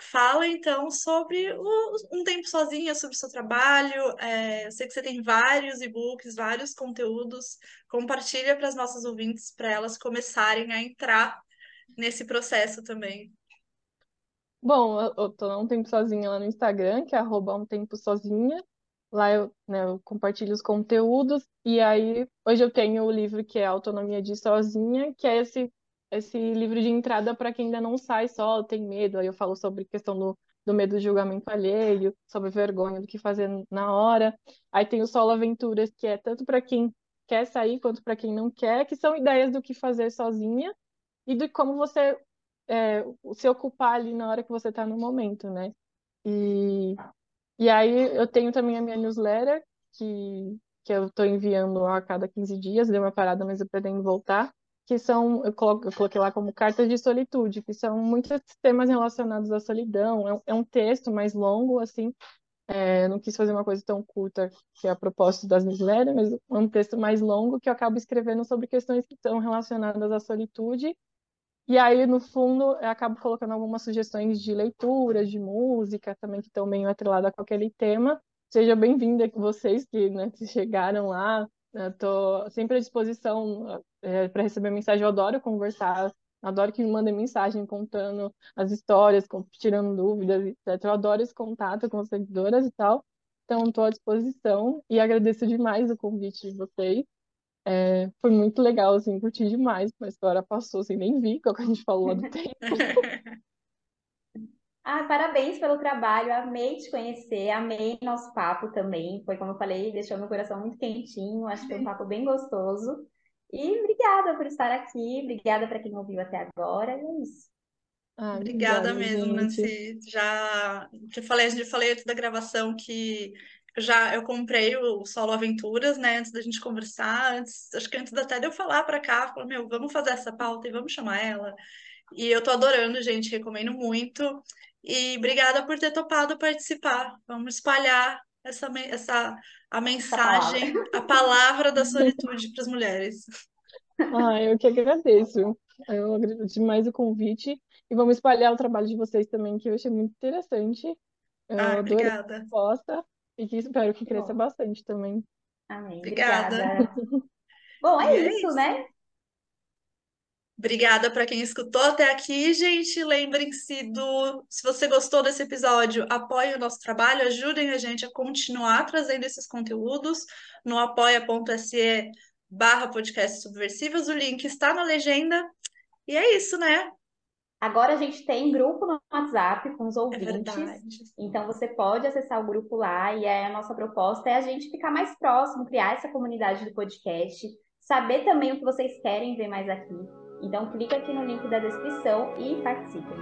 Fala então sobre o, um tempo sozinha, sobre o seu trabalho. É, eu sei que você tem vários e-books, vários conteúdos. Compartilha para as nossas ouvintes, para elas começarem a entrar nesse processo também. Bom, eu, tô um tempo sozinha lá no Instagram, que é arroba um tempo sozinha. Lá eu, né, eu compartilho os conteúdos. E aí, hoje eu tenho o livro que é Autonomia de Sozinha, que é esse esse livro de entrada para quem ainda não sai só, tem medo. Aí eu falo sobre questão do, do medo do julgamento alheio, sobre vergonha do que fazer na hora. Aí tem o Solo Aventuras, que é tanto para quem quer sair quanto para quem não quer, que são ideias do que fazer sozinha e de como você é, se ocupar ali na hora que você está no momento, né? E, e aí eu tenho também a minha newsletter, que, que eu estou enviando a cada 15 dias, deu uma parada, mas eu pretendo voltar que são, eu, eu coloquei lá como cartas de solitude, que são muitos temas relacionados à solidão. É é um texto mais longo, assim, é, não quis fazer uma coisa tão curta que é a propósito das newsletters, mas é um texto mais longo que eu acabo escrevendo sobre questões que estão relacionadas à solitude. E aí, no fundo, eu acabo colocando algumas sugestões de leitura, de música, também que estão meio atreladas com aquele tema. Seja bem-vinda vocês que, né, que chegaram lá, Estou sempre à disposição é, para receber mensagem. Eu adoro conversar, adoro que me mandem mensagem contando as histórias, tirando dúvidas, etc. Eu adoro esse contato com as seguidoras e tal. Então, estou à disposição e agradeço demais o convite de vocês. É, foi muito legal, assim, curti demais. A história passou, assim, nem vi o que a gente falou lá do tempo. Ah, parabéns pelo trabalho, amei te conhecer, amei nosso papo também. Foi como eu falei, deixou meu coração muito quentinho, acho que foi um papo bem gostoso. E obrigada por estar aqui, obrigada para quem ouviu até agora, e é isso. Ah, obrigada, obrigada mesmo, gente. Nancy. Já te falei, já falei antes da gravação que já eu comprei o Solo Aventuras, né, antes da gente conversar, antes, acho que antes até de eu falar para cá, falei, meu, vamos fazer essa pauta e vamos chamar ela. E eu tô adorando, gente, recomendo muito. E obrigada por ter topado participar. Vamos espalhar essa, essa a mensagem, a palavra da solitude para as mulheres. Ah, eu que agradeço. Eu agradeço demais o convite e vamos espalhar o trabalho de vocês também, que eu achei muito interessante. Eu ah, obrigada. a resposta e que espero que cresça Bom. bastante também. Amém. Obrigada. obrigada. Bom, é, é isso, isso, né? Obrigada para quem escutou até aqui, gente. Lembrem-se do. Se você gostou desse episódio, apoie o nosso trabalho, ajudem a gente a continuar trazendo esses conteúdos no apoia.se barra podcast subversivos. O link está na legenda. E é isso, né? Agora a gente tem grupo no WhatsApp com os é ouvintes. É então você pode acessar o grupo lá e a nossa proposta é a gente ficar mais próximo, criar essa comunidade do podcast, saber também o que vocês querem ver mais aqui. Então clica aqui no link da descrição e participem.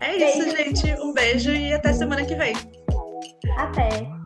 É isso, beijo. gente. Um beijo e até semana que vem. Até.